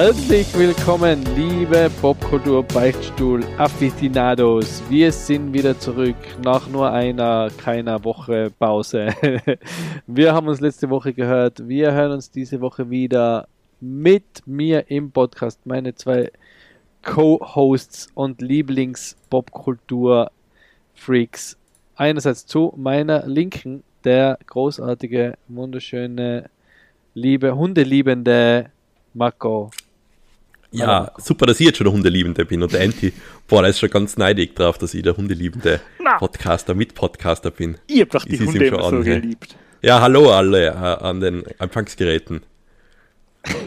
Herzlich willkommen, liebe Popkultur Beichtstuhl Aficionados. Wir sind wieder zurück nach nur einer, keiner Woche Pause. Wir haben uns letzte Woche gehört. Wir hören uns diese Woche wieder mit mir im Podcast. Meine zwei Co-Hosts und Lieblings-Popkultur-Freaks. Einerseits zu meiner Linken der großartige, wunderschöne, liebe, hundeliebende Marco. Ja, super, dass ich jetzt schon der Hundeliebende bin und der Anti, boah, der ist schon ganz neidig drauf, dass ich der Hundeliebende. Podcaster, Mitpodcaster bin. Ihr habt doch die Ich Hunde immer so an, hey. geliebt. Ja, hallo alle äh, an den Empfangsgeräten.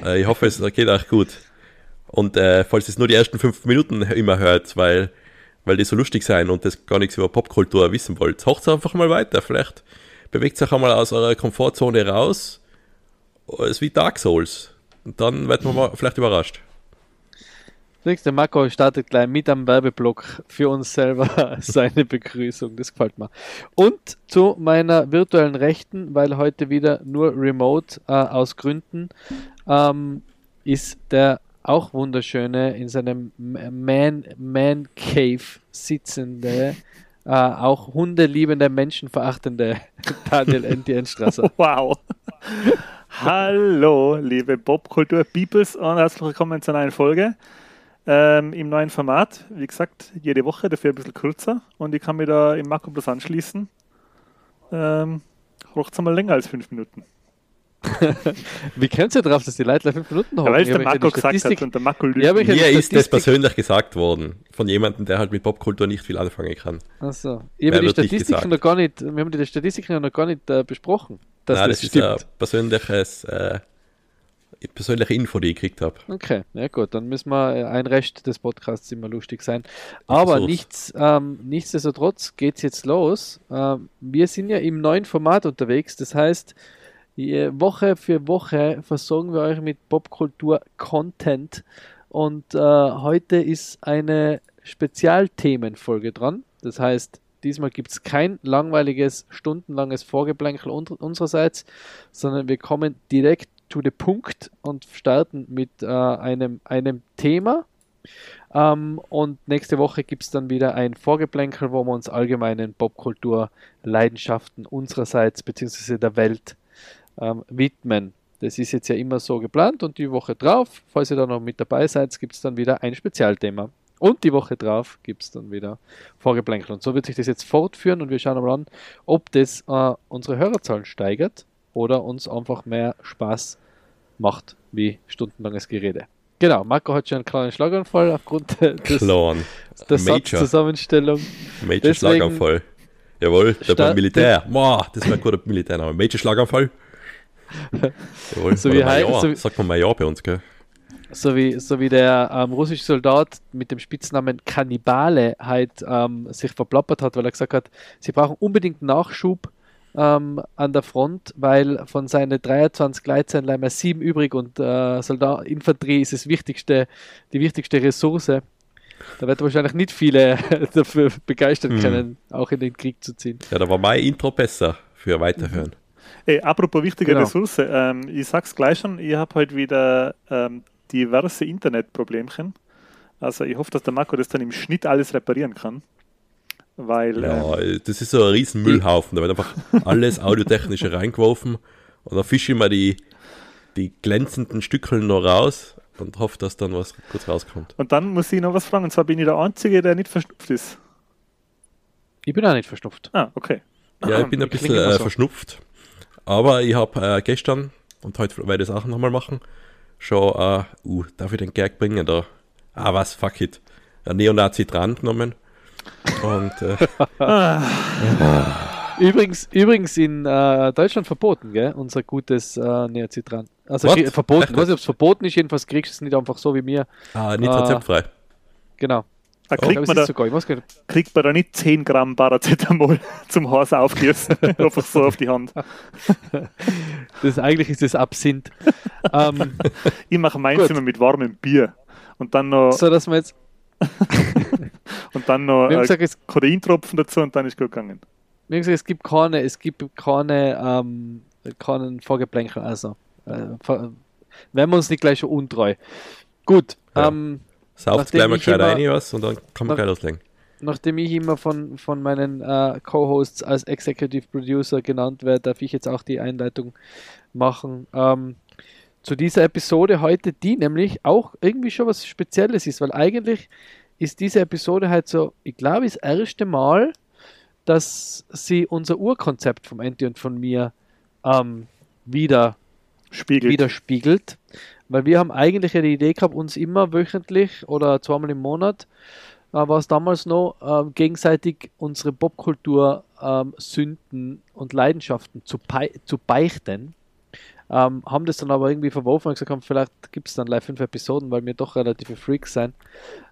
äh, ich hoffe, es geht euch gut. Und äh, falls ihr es nur die ersten fünf Minuten immer hört, weil, weil die so lustig sein und das gar nichts über Popkultur wissen wollt, hört einfach mal weiter. Vielleicht bewegt euch einmal aus eurer Komfortzone raus. Es ist wie Dark Souls. Und dann wird man mal vielleicht überrascht. Der Marco startet gleich mit am Werbeblock für uns selber seine Begrüßung. Das gefällt mir. Und zu meiner virtuellen Rechten, weil heute wieder nur remote äh, aus Gründen, ähm, ist der auch wunderschöne, in seinem Man, Man Cave sitzende, äh, auch hundeliebende, menschenverachtende Daniel Enti Enstrasser. Wow. Hallo, liebe Popkultur-Peoples und herzlich willkommen zu einer neuen Folge. Ähm, Im neuen Format, wie gesagt, jede Woche, dafür ein bisschen kürzer. Und ich kann mich da im Marco Plus anschließen. Ähm, Rocht mal länger als fünf Minuten. Wie kommst du drauf, dass die Leute fünf Minuten haben? Ja, weil es der Marco die gesagt Statistik- hat und der Marco lügt. Ja, Mir ist das persönlich gesagt worden. Von jemandem, der halt mit Popkultur nicht viel anfangen kann. Achso. Ich habe die Statistiken noch gar nicht, wir haben die Statistiken noch gar nicht äh, besprochen. Dass Nein, das, das, ist stimmt. ein persönliches, äh, persönliche Info, die ich gekriegt habe. Okay, ja gut, dann müssen wir äh, ein Rest des Podcasts immer lustig sein. Aber nichts, ähm, nichtsdestotrotz geht es jetzt los. Ähm, wir sind ja im neuen Format unterwegs, das heißt, Woche für Woche versorgen wir euch mit Popkultur-Content und äh, heute ist eine Spezialthemenfolge dran. Das heißt, diesmal gibt es kein langweiliges, stundenlanges Vorgeplänkel un unsererseits, sondern wir kommen direkt to the Punkt und starten mit äh, einem, einem Thema. Ähm, und nächste Woche gibt es dann wieder ein Vorgeplänkel, wo wir uns allgemeinen Popkultur-Leidenschaften unsererseits bzw. der Welt ähm, widmen. Das ist jetzt ja immer so geplant und die Woche drauf, falls ihr da noch mit dabei seid, gibt es dann wieder ein Spezialthema. Und die Woche drauf gibt es dann wieder Vorgeplänkel. Und so wird sich das jetzt fortführen und wir schauen mal an, ob das äh, unsere Hörerzahlen steigert oder uns einfach mehr Spaß macht wie stundenlanges Gerede. Genau, Marco hat schon einen kleinen Schlaganfall aufgrund des, der Major. Satzzusammenstellung. Major Deswegen- Schlaganfall. Jawohl, der beim Militär. Boah, das wäre ein guter Militärname. Major Schlaganfall. Jawohl, So wie Major. so Sagt man Major bei uns, gell? So wie, so wie der ähm, russische Soldat mit dem Spitznamen Kannibale halt ähm, sich verplappert hat, weil er gesagt hat, sie brauchen unbedingt Nachschub ähm, an der Front, weil von seinen 23 Gleitzeiten bleiben sieben übrig und äh, Soldat Infanterie ist das wichtigste, die wichtigste Ressource. Da wird wahrscheinlich nicht viele dafür begeistern Hm. können, auch in den Krieg zu ziehen. Ja, da war mein Intro besser für Weiterhören. Ey, apropos wichtige Genau. Ressource, ähm, ich sag's gleich schon, ich habe heute wieder ähm, diverse Internetproblemchen. Also ich hoffe, dass der Marco das dann im Schnitt alles reparieren kann. Weil Ja, ähm, das ist so ein riesen Müllhaufen. Da wird einfach alles Audiotechnische reingeworfen und dann fische ich mal die, die glänzenden Stückeln noch raus und hoffe, dass dann was kurz rauskommt. und dann muss ich noch was fragen, und zwar bin ich der Einzige, der nicht verschnupft ist. Ich bin auch nicht verschnupft. Ah, okay. Ja, ich bin ein bisschen äh, so. verschnupft. Aber ich habe äh, gestern, und heute werde ich das auch nochmal machen, schon, äh, uh, darf ich den Gag bringen da? Ah, was, fuck it. Ein Neonazi dran genommen. Und äh, Übrigens, übrigens in äh, Deutschland verboten, gell? Unser gutes äh, Neozitran. Also What? verboten. Echt? Ich weiß nicht, ob es verboten ist, jedenfalls kriegst du es nicht einfach so wie mir. ah, nicht Ah. rezeptfrei. Genau. Da Ich kriegt, es man da, sogar, kriegt man da nicht 10 Gramm Paracetamol zum Hase aufgießen. Einfach so auf die Hand. Das, eigentlich ist das Absinth. ähm, Ich mache meins Gut. immer mit warmem Bier. Und dann noch, so dass wir jetzt. Und dann noch äh, gesagt, es, Kodeintropfen dazu und dann ist gut gegangen. wir haben gesagt, es gibt keine, es gibt keine, ähm, keinen Vorgeplänkel. Also, äh, ver- Wären wir uns nicht gleich schon untreu. Gut, Ja. ähm, Sauft gleich mal gescheit rein was und dann kann man Nach- gleich loslegen. nachdem ich immer von, von meinen äh, Co-Hosts als Executive Producer genannt werde, darf ich jetzt auch die Einleitung machen. Ähm, zu dieser Episode heute, die nämlich auch irgendwie schon was Spezielles ist, weil eigentlich ist diese Episode halt so, ich glaube, das erste Mal, dass sie unser Urkonzept vom Enti und von mir ähm, wieder Spiegel. widerspiegelt. Weil wir haben eigentlich ja die Idee gehabt, uns immer wöchentlich oder zweimal im Monat, äh, war es damals noch, ähm, gegenseitig unsere Popkultur ähm, Sünden und Leidenschaften zu, zu beichten. Ähm, haben das dann aber irgendwie verworfen und gesagt, vielleicht gibt es dann live fünf Episoden, weil wir doch relative Freaks sein.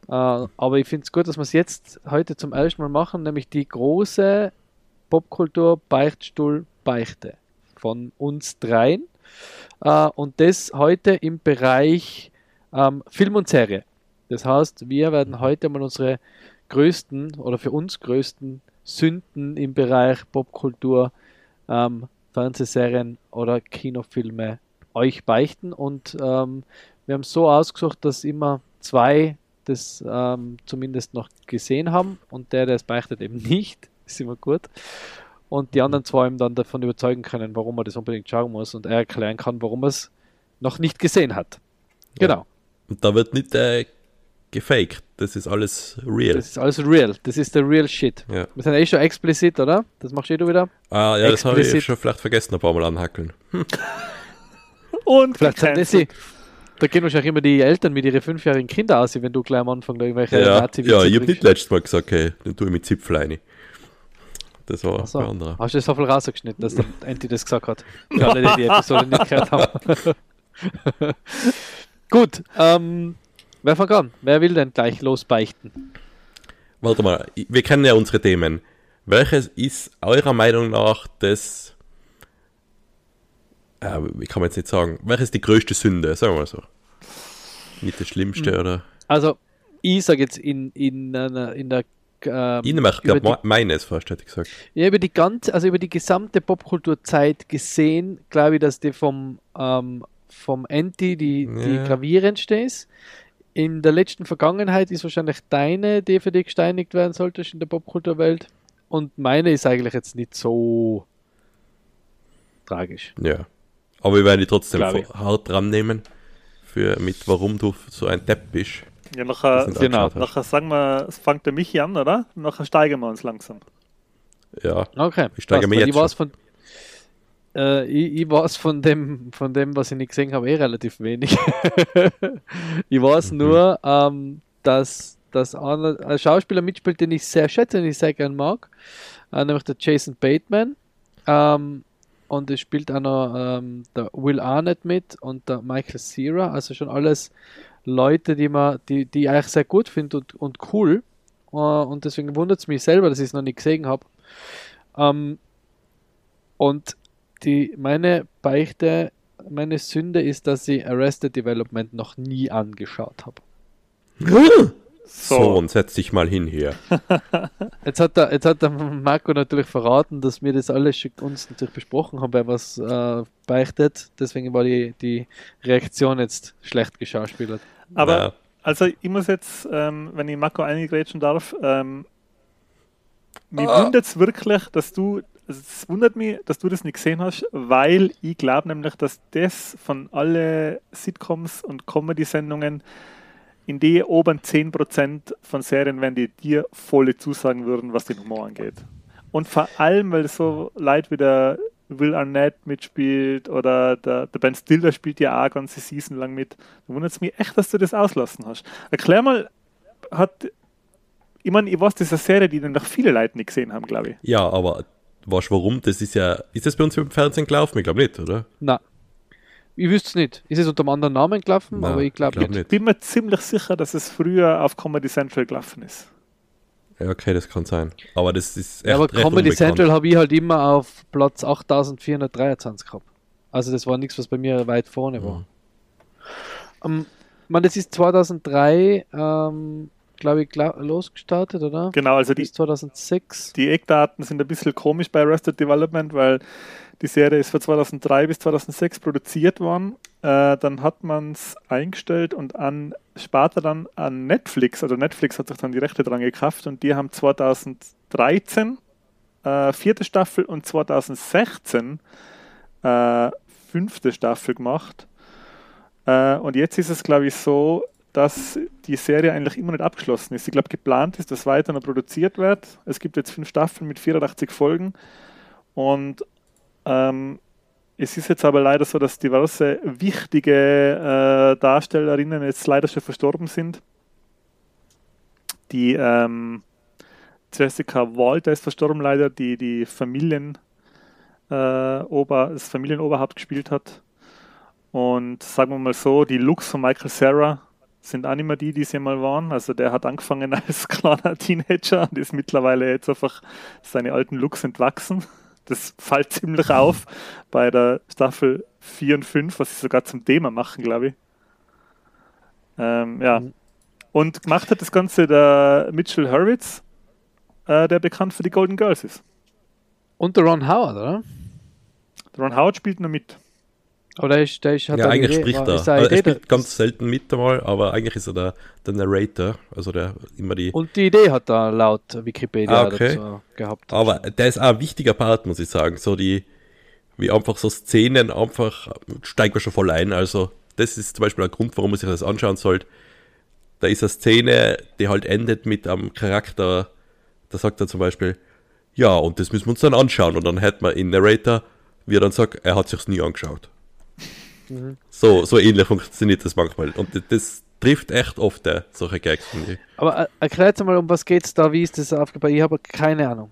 Äh, aber ich finde es gut, dass wir es jetzt heute zum ersten Mal machen, nämlich die große Popkultur Beichtstuhl Beichte von uns dreien. Äh, und das heute im Bereich ähm, Film und Serie. Das heißt, wir werden heute mal unsere größten oder für uns größten Sünden im Bereich Popkultur, ähm, Fernsehserien oder Kinofilme euch beichten. Und ähm, wir haben so ausgesucht, dass immer zwei das ähm, zumindest noch gesehen haben und der, der es beichtet, eben nicht. Ist immer gut. Und die anderen zwei ihm dann davon überzeugen können, warum er das unbedingt schauen muss und er erklären kann, warum er es noch nicht gesehen hat. Genau. Und da wird nicht äh, gefaked. Das ist alles real. Das ist alles real. Das ist der real shit. ja. Wir sind eh schon explizit, oder? Das machst eh du wieder. Ah, ja, das habe ich schon vielleicht vergessen, ein paar Mal anhackeln. Und Vielleicht sind das die, da gehen wahrscheinlich immer die Eltern mit ihren fünfjährigen Kindern aus, wenn du gleich am Anfang da irgendwelche Ja, nazi ja ich habe nicht letztes Mal gesagt, okay, dann tue ich mit Zipfel rein. Das war so. ein anderer. Hast du das so viel rausgeschnitten, dass der Enti das gesagt hat? Für alle, die die Episode nicht gehört haben. Gut, ähm, wer fängt an? Wer will denn gleich losbeichten? Warte mal, ich- wir kennen ja unsere Themen. Welches ist eurer Meinung nach das, äh, wie kann man jetzt nicht sagen, welches ist die größte Sünde, sagen wir mal so. Nicht das Schlimmste Hm. oder. Also, ich sage jetzt in, in, einer, in der ähm, Ich glaube meines fast, hätte ich gesagt. Ja, über die ganze, also über die gesamte Popkulturzeit gesehen, glaube ich, dass die vom, ähm, vom Anti die, die Ja. gravierendste ist. In der letzten Vergangenheit ist wahrscheinlich deine DVD gesteinigt werden sollte in der Popkulturwelt. Und meine ist eigentlich jetzt nicht so tragisch. Ja. Aber wir werden die trotzdem hart dran nehmen, für, mit warum du so ein Depp bist. Ja, nachher, Genau. nachher sagen wir, es fängt der Michi an, oder? Nachher steigern wir uns langsam. Ja. Okay. Ich steige mir jetzt von äh, ich, ich weiß von dem, von dem, was ich nicht gesehen habe, eh relativ wenig. ich weiß Mhm. nur, ähm, dass, dass einer, ein Schauspieler mitspielt, den ich sehr schätze und ich sehr gern mag, äh, nämlich der Jason Bateman. Ähm, und es spielt auch noch ähm, der Will Arnett mit und der Michael Cera, also schon alles Leute, die man, die, die ich eigentlich sehr gut finde und, und cool. Äh, und deswegen wundert es mich selber, dass ich es noch nicht gesehen habe. Ähm, und die, meine Beichte, meine Sünde ist, dass ich Arrested Development noch nie angeschaut habe. So, und setz dich mal hin hier. Jetzt hat, der, jetzt hat der Marco natürlich verraten, dass wir das alles schon uns natürlich besprochen haben, wer was äh, beichtet. Deswegen war die, die Reaktion jetzt schlecht geschauspielert. Aber Ja. also ich muss jetzt, ähm, wenn ich Marco eingrätschen darf, ähm, mich Ah. wundert es wirklich, dass du, es wundert mich, dass du das nicht gesehen hast, weil ich glaube nämlich, dass das von alle Sitcoms und Comedy-Sendungen in die oberen 10% von Serien wären, die dir volle zusagen würden, was den Humor angeht. Und vor allem, weil so Leute wie der Will Arnett mitspielt oder der, der Ben Stiller spielt ja auch ganze Season lang mit. Da wundert es mich echt, dass du das auslassen hast. Erklär mal, hat, ich meine, ich weiß, das ist eine Serie, die noch viele Leute nicht gesehen haben, glaube ich. Ja, aber weißt warum? Das ist ja. Ist das bei uns im Fernsehen gelaufen? Ich glaube nicht, oder? Na, ich wüsste es nicht. Ist es unter einem anderen Namen gelaufen? Nein, aber ich glaube glaub nicht. Ich bin mir ziemlich sicher, dass es früher auf Comedy Central gelaufen ist. Ja, okay, das kann sein. Aber das ist echt Ja, aber recht Comedy unbekannt. Central habe ich halt immer auf Platz 8423 gehabt. Also das war nichts, was bei mir weit vorne war. Mhm. Ähm, man, das ist 2003 ähm, glaube ich, losgestartet, oder? Genau, also die, Bis 2006. die Eckdaten sind ein bisschen komisch bei Arrested Development, weil die Serie ist von 2003 bis 2006 produziert worden. Äh, dann hat man es eingestellt und an später dann an Netflix, also Netflix hat sich dann die Rechte dran gekauft und die haben 2013 äh, vierte Staffel und 2016 äh, fünfte Staffel gemacht. Äh, und jetzt ist es, glaube ich, so, dass die Serie eigentlich immer nicht abgeschlossen ist. Ich glaube, geplant ist, dass weiter noch produziert wird. Es gibt jetzt fünf Staffeln mit 84 Folgen und ähm, es ist jetzt aber leider so, dass diverse wichtige äh, Darstellerinnen jetzt leider schon verstorben sind. Die ähm, Jessica Walter ist verstorben leider, die die Familien, äh, Ober, das Familienoberhaupt gespielt hat. Und sagen wir mal so, die Looks von Michael Sarah sind auch nicht mehr die, die sie mal waren. Also der hat angefangen als kleiner Teenager und ist mittlerweile jetzt einfach seine alten Looks entwachsen. Das fällt ziemlich auf bei der Staffel 4 und 5, was sie sogar zum Thema machen, glaube ich. Ähm, ja. Mhm. Und gemacht hat das Ganze der Mitchell Hurwitz, äh, der bekannt für die Golden Girls ist. Und der Ron Howard, oder? Ron Howard spielt noch mit. Oder der ist, der ist, hat Ja, eigentlich Idee- spricht er. er Idee spielt da- ganz selten mit einmal, aber eigentlich ist er der, der Narrator, also der immer die. Und die Idee hat er laut Wikipedia Ah, okay. dazu gehabt. Aber der ist auch ein wichtiger Part, muss ich sagen. So die, wie einfach so Szenen einfach, steigen wir schon voll ein. Also, das ist zum Beispiel ein Grund, warum man sich das anschauen sollte. Da ist eine Szene, die halt endet mit einem Charakter, da sagt er zum Beispiel, ja, und das müssen wir uns dann anschauen. Und dann hätte man in Narrator, wie er dann sagt, er hat sich's nie angeschaut. So, so ähnlich funktioniert das manchmal. Und das, trifft echt oft äh, solche Gags. Aber äh, erklärt mal, um was geht's da, wie ist das aufgebaut? Ich habe keine Ahnung.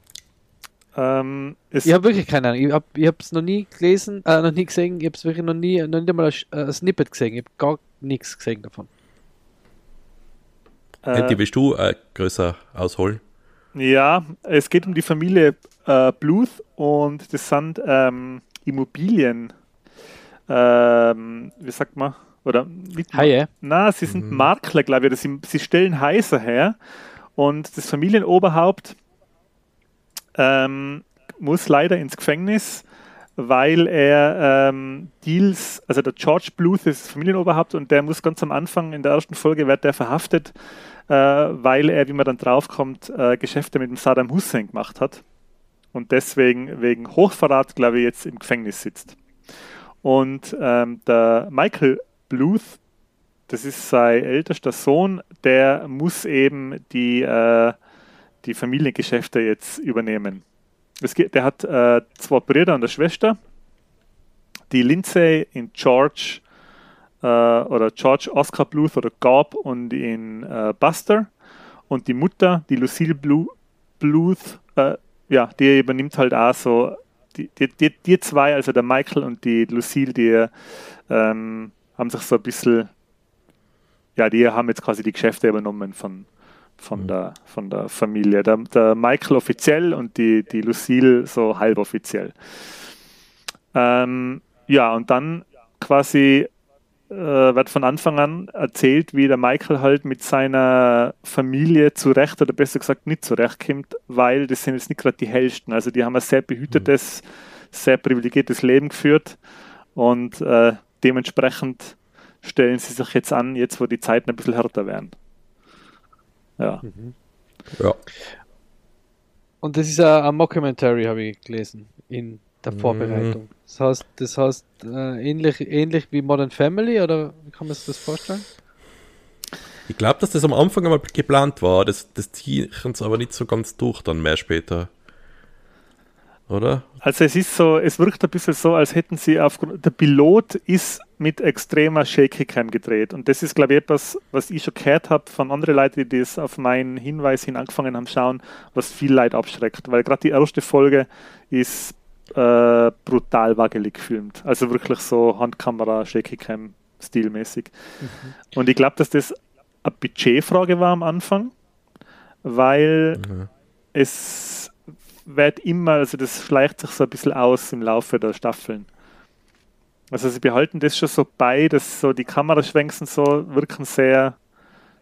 Ähm, es, Ich habe wirklich keine Ahnung. Ich habe ich es noch nie gelesen, äh, noch nie gesehen. Ich habe es wirklich noch nie, noch nicht einmal ein, äh, ein Snippet gesehen. Ich habe gar nichts gesehen davon. Hätte äh, willst du äh, größer ausholen? Ja, es geht um die Familie äh, Bluth und das sind ähm, Immobilien. Ähm, wie sagt man? Oder nicht Haie? Na, sie sind Makler, glaube ich. Oder sie, sie stellen Häuser her und das Familienoberhaupt ähm, muss leider ins Gefängnis, weil er ähm, Deals, also der George Bluth ist das Familienoberhaupt und der muss ganz am Anfang in der ersten Folge wird der verhaftet, äh, weil er, wie man dann draufkommt, äh, Geschäfte mit dem Saddam Hussein gemacht hat und deswegen wegen Hochverrat, glaube ich, jetzt im Gefängnis sitzt. Und ähm, der Michael Bluth, das ist sein ältester Sohn, der muss eben die, äh, die Familiengeschäfte jetzt übernehmen. Geht, der hat äh, zwei Brüder und eine Schwester, die Lindsay in George äh, oder George Oscar Bluth oder Garb und in äh, Buster und die Mutter, die Lucille Blu Bluth, äh, ja, die übernimmt halt auch so, die, die, die, zwei, also der Michael und die Lucille, die ähm, haben sich so ein bisschen, ja, die haben jetzt quasi die Geschäfte übernommen von, von, der, von der Familie. Der, der Michael offiziell und die, die Lucille so halboffiziell. Ähm, ja, und dann quasi äh, wird von Anfang an erzählt, wie der Michael halt mit seiner Familie zurecht oder besser gesagt nicht zurechtkommt, weil das sind jetzt nicht gerade die hellsten. Also die haben ein sehr behütetes, sehr privilegiertes Leben geführt und äh, dementsprechend stellen sie sich jetzt an, jetzt wo die Zeiten ein bisschen härter werden. Ja. Ja. Und das ist ein, ein Mockumentary, habe ich gelesen, in der Mhm. Vorbereitung. Das heißt, das heißt äh, ähnlich, ähnlich wie Modern Family, oder wie kann man sich das vorstellen? Ich glaube, dass das am Anfang einmal geplant war. Das, das ziehen sie aber nicht so ganz durch dann mehr später. Oder? Also es ist so, es wirkt ein bisschen so, als hätten sie aufgrund, der Pilot ist mit extremer Shaky Cam gedreht und das ist glaube ich etwas, was ich schon gehört habe von anderen Leuten, die das auf meinen Hinweis hin angefangen haben schauen, was viel Leid abschreckt, weil gerade die erste Folge ist äh, brutal wackelig gefilmt, also wirklich so Handkamera, Shaky Cam stilmäßig und ich glaube, dass das eine Budgetfrage war am Anfang, weil Mhm. es wird immer, also das schleicht sich so ein bisschen aus im Laufe der Staffeln. Also sie behalten das schon so bei, dass so die Kameraschwenken so wirken sehr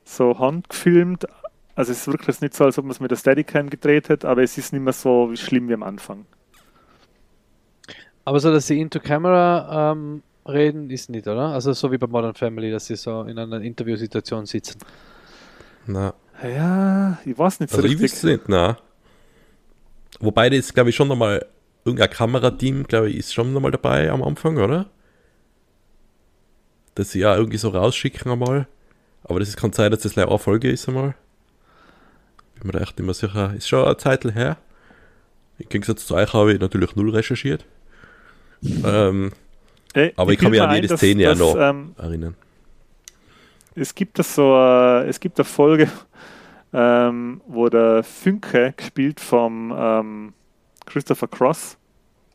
so handgefilmt, Also es ist wirklich nicht so, als ob man es mit der Steadicam gedreht hat, aber es ist nicht mehr so schlimm wie am Anfang. Aber so, dass sie into Camera ähm, reden, ist nicht, oder? Also so wie bei Modern Family, dass sie so in einer Interviewsituation sitzen. Na, Ja, ich weiß nicht so also ich richtig. wüsste nicht, na. Wobei das, glaube ich, schon nochmal, irgendein Kamerateam, glaube ich, ist schon nochmal dabei am Anfang, oder? Dass sie ja irgendwie so rausschicken einmal. Aber das ist, kann sein, dass das gleich eine Folge ist einmal. Bin mir da echt nicht mehr sicher. Ist schon eine Zeit her. Im Gegensatz zu euch habe ich natürlich null recherchiert. Ähm, Äh, aber ich kann mich an jede dass- Szene ja dass, noch Ähm, erinnern. es gibt das so, äh, es gibt eine Folge, ähm, wo der Fünke gespielt vom ähm, Christopher Cross.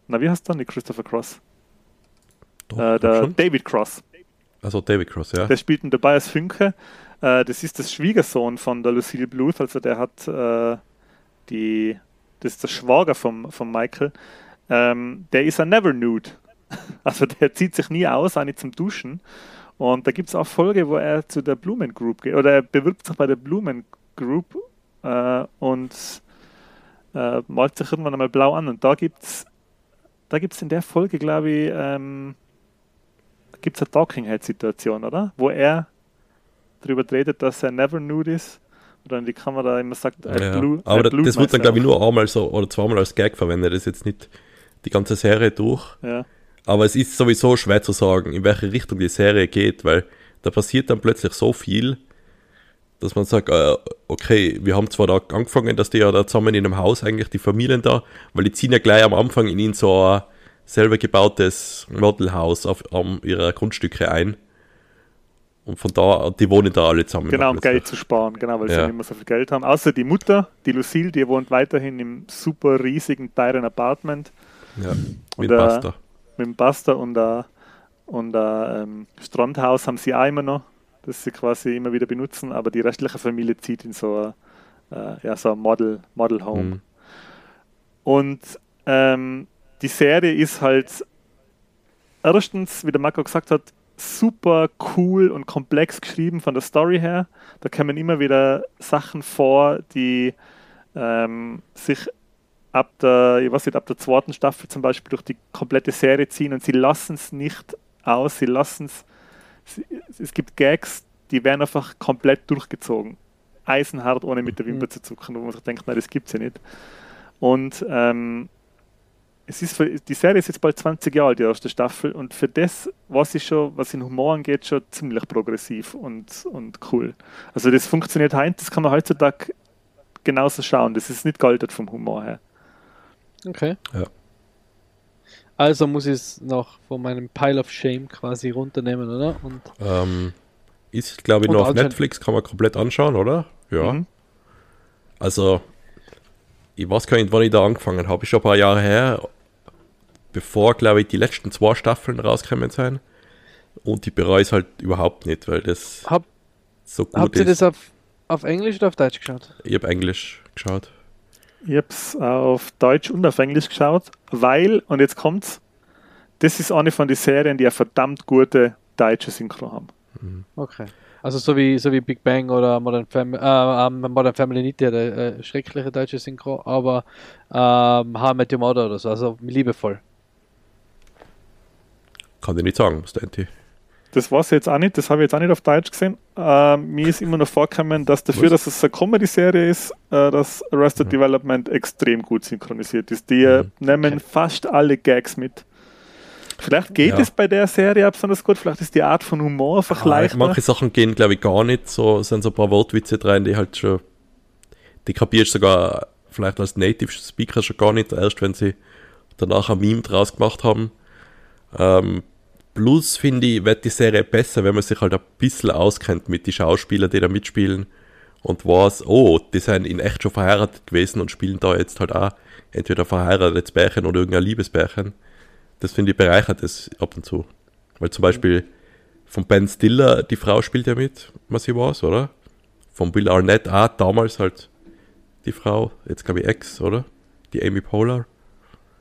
Na, wie heißt der? Nicht Christopher Cross. Doch, Äh, der. David Cross. Also David Cross, ja. Der spielt ihn dabei als Fünke. Äh, das ist das Schwiegersohn von der Lucille Bluth, also der hat äh, die, das ist der Schwager vom, von Michael. Ähm, der ist ein Never Nude. Also der zieht sich nie aus, auch nicht zum Duschen. Und da gibt es auch Folge, wo er zu der Blumen Group geht, oder er bewirbt sich bei der Blumen Group äh, und äh, malt sich irgendwann einmal blau an. Und da gibt es da gibt's in der Folge, glaube ich, ähm, gibt es eine Talking Head Situation, oder? Wo er darüber redet, dass er never nude ist. Oder in die Kamera immer sagt, I Ja, I aber das wird dann, glaube ich, nur einmal so oder zweimal als Gag verwendet. Das ist jetzt nicht die ganze Serie durch. Ja. Aber es ist sowieso schwer zu sagen, in welche Richtung die Serie geht, weil da passiert dann plötzlich so viel, dass man sagt, äh, okay, wir haben zwar da angefangen, dass die ja da zusammen in einem Haus eigentlich die Familien da, weil die ziehen ja gleich am Anfang in in so ein selber gebautes Modelhaus auf um ihre Grundstücke ein. Und von da, die wohnen da alle zusammen. Genau, um. Geld zu sparen, genau, weil sie Ja. nicht mehr so viel Geld haben. Außer die Mutter, die Lucille, die wohnt weiterhin im super riesigen, teuren Apartment Ja, wie äh, Pasta. mit dem Buster und ein und ähm, Strandhaus haben sie auch immer noch, das sie quasi immer wieder benutzen, aber die restliche Familie zieht in so ein, äh, ja, so ein Model, Model Home. Mhm. Und ähm, die Serie ist halt erstens, wie der Marco gesagt hat, super cool und komplex geschrieben von der Story her. Da kommen immer wieder Sachen vor, die ähm, sich ab der, ich weiß nicht, ab der zweiten Staffel zum Beispiel durch die komplette Serie ziehen und sie lassen es nicht aus, sie lassen es, es gibt Gags, die werden einfach komplett durchgezogen. Eisenhart, ohne mit der Wimper zu zucken, wo man sich denkt, nein, das gibt's ja nicht. Und ähm, es ist für, die Serie ist jetzt bald 20 Jahre alt, die erste Staffel, und für das, was ist schon, was in Humor angeht, schon ziemlich progressiv und, und cool. Also das funktioniert heute, das kann man heutzutage genauso schauen. Das ist nicht gealtert vom Humor her. Okay. Ja. Also muss ich es noch von meinem Pile of Shame quasi runternehmen, oder? Und Ähm, ist, glaube ich, nur auf Netflix, kann man komplett anschauen, oder? Ja. Mhm. Also, ich weiß gar nicht, wann ich da angefangen habe. Ist schon ein paar Jahre her, bevor, glaube ich, die letzten zwei Staffeln rausgekommen sind. Und ich bereue es halt überhaupt nicht, weil das hab, so gut habt ihr ist. das auf, auf Englisch oder auf Deutsch geschaut? ich habe Englisch geschaut. Ich habe es auf Deutsch und auf Englisch geschaut, weil, und jetzt kommt's, das ist eine von den Serien, die eine verdammt gute deutsche Synchro haben. Okay. Also so wie, so wie Big Bang oder Modern Family, äh, ähm, Modern Family nicht der äh, schreckliche deutsche Synchro, aber ähm, How I Met Your Mother oder so, also liebevoll. Kann ich nicht sagen, ihr? Das war es jetzt auch nicht, das habe ich jetzt auch nicht auf Deutsch gesehen. Ähm, mir ist immer noch vorgekommen, dass dafür, Was? dass es eine Comedy-Serie ist, äh, dass Arrested Development extrem gut synchronisiert ist. Die äh, Mhm. nehmen Okay. fast alle Gags mit. Vielleicht geht Ja. es bei der Serie besonders gut, vielleicht ist die Art von Humor einfach Ah, leichter. manche Sachen gehen, glaube ich, gar nicht. So sind so ein paar Wortwitze drin, die halt schon, die kapierst sogar vielleicht als Native Speaker schon gar nicht, erst wenn sie danach ein Meme draus gemacht haben. Ähm, plus finde ich, wird die Serie besser, wenn man sich halt ein bisschen auskennt mit den Schauspielern, die da mitspielen und weiß, oh, die sind in echt schon verheiratet gewesen und spielen da jetzt halt auch entweder verheiratetes Bärchen oder irgendein Liebesbärchen. Das finde ich bereichert es ab und zu. Weil zum Beispiel von Ben Stiller, die Frau spielt ja mit, was sie weiß, oder? Von Bill Arnett auch, damals halt die Frau, jetzt glaube ich Ex, oder? Die Amy Poehler.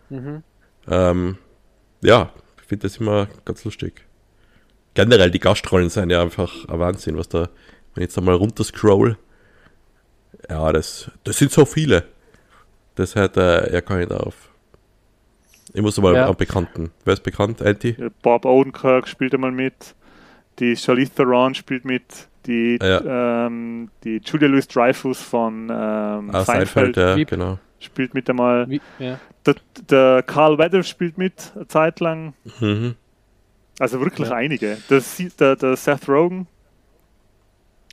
Mhm. Ähm, ja, finde das immer ganz lustig. Generell, die Gastrollen sind ja einfach ein Wahnsinn, was da, wenn ich jetzt einmal runterscroll, Ja, das, das sind so viele. Das hat äh, er gar nicht auf. Ich muss mal Ja. am Bekannten. Wer ist bekannt? Anti? Bob Odenkirk spielt einmal mit. Die Charlize Theron spielt mit. Die, Ja. ähm, die Julia Louis Dreyfus von ähm, Ah, Seinfeld Seinfeld, ja, genau. Spielt mit einmal. Wie, ja. Der, der Carl Weathers spielt mit eine Zeit lang. Mhm. Also wirklich Ja. einige. Der, der, der Seth Rogen.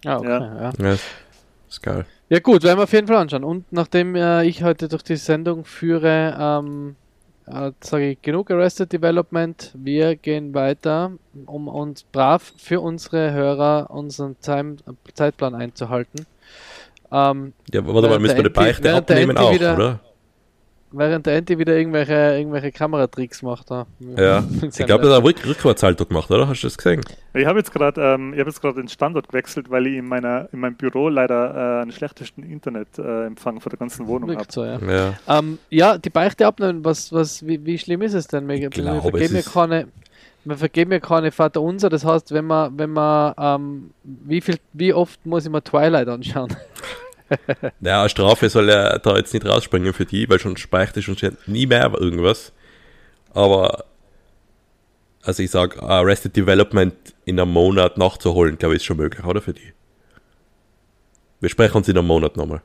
Ah, okay, Ja. ja. Ist geil. Ja gut, werden wir auf jeden Fall anschauen. Und nachdem äh, ich heute durch die Sendung führe, ähm, äh, sage ich genug Arrested Development. Wir gehen weiter, um uns brav für unsere Hörer unseren Time Zeitplan einzuhalten. Ähm, Ja, warte mal, Während müssen wir der die Beichte der abnehmen auch, wieder- oder? während der Anti wieder irgendwelche, irgendwelche Kameratricks macht. Da. Ja. Ich glaube, das hat er Rück Rückwärtssalto gemacht, oder? Hast du das gesehen? Ich habe jetzt gerade ähm, ich habe jetzt gerade den Standort gewechselt, weil ich in meiner in meinem Büro leider äh, einen schlechtesten Internetempfang von der ganzen Wohnung habe. So, ja. Ja. Ähm, ja, die Beichte abnehmen, was, was, wie, wie schlimm ist es denn? Wir, wir, glaube, vergeben es ja ist- keine, wir vergeben ja keine Vater unser, das heißt, wenn man, wenn man, ähm, wie viel, wie oft muss ich mir Twilight anschauen? Naja, eine Strafe soll er da jetzt nicht rausspringen für die, weil schon speichert schon nie mehr irgendwas. Aber, also ich sag, Arrested Development in einem Monat nachzuholen, glaube ich, ist schon möglich, oder für die? Wir sprechen uns in einem Monat nochmal.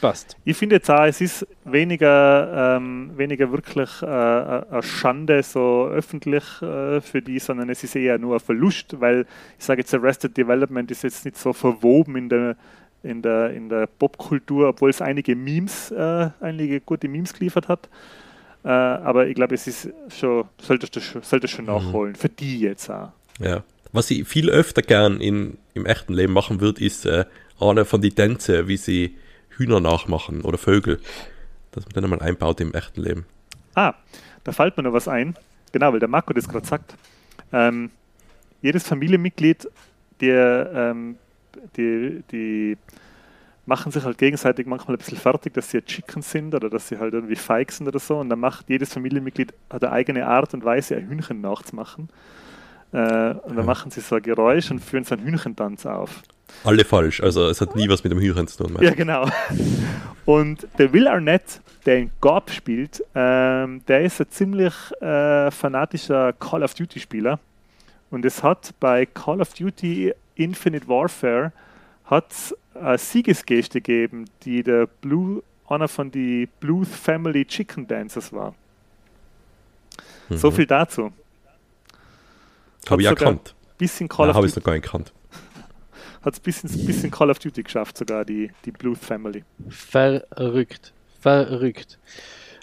Passt. Ich finde jetzt auch, es ist weniger, ähm, weniger wirklich äh, eine Schande so öffentlich äh, für die, sondern es ist eher nur ein Verlust, weil ich sage jetzt, Arrested Development ist jetzt nicht so verwoben in der, in der, in der Popkultur, obwohl es einige Memes, äh, einige gute Memes geliefert hat. Äh, aber ich glaube, es ist schon, solltest du schon, solltest schon nachholen, für die jetzt auch. Ja. Was ich viel öfter gern in, im echten Leben machen würde, ist äh, eine von die Tänze, wie sie Hühner nachmachen oder Vögel. Dass man dann einmal einbaut im echten Leben. Ah, da fällt mir noch was ein. Genau, weil der Marco das gerade sagt. Ähm, jedes Familienmitglied, der, ähm, die, die machen sich halt gegenseitig manchmal ein bisschen fertig, dass sie Chicken sind oder dass sie halt irgendwie feig sind oder so. Und dann macht jedes Familienmitglied hat eine eigene Art und Weise, ein Hühnchen nachzumachen. Äh, und dann Ja. machen sie so ein Geräusch und führen so einen Hühnchentanz auf. Alle falsch. Also es hat nie was mit dem Hühnchen zu tun. Ja, genau. Und der Will Arnett, der in Gorb spielt, ähm, der ist ein ziemlich äh, fanatischer Call of Duty-Spieler. Und es hat bei Call of Duty Infinite Warfare hat's eine Siegesgeste gegeben, die der Blue, einer von die Bluth Family Chicken Dancers war. So Mhm. viel dazu. Habe ich hat erkannt. Bisschen Call Ja, of habe ich Duty noch gar nicht gekannt. hat es bisschen, bisschen Call of Duty geschafft, sogar die, die Bluth Family. Verrückt. Verrückt.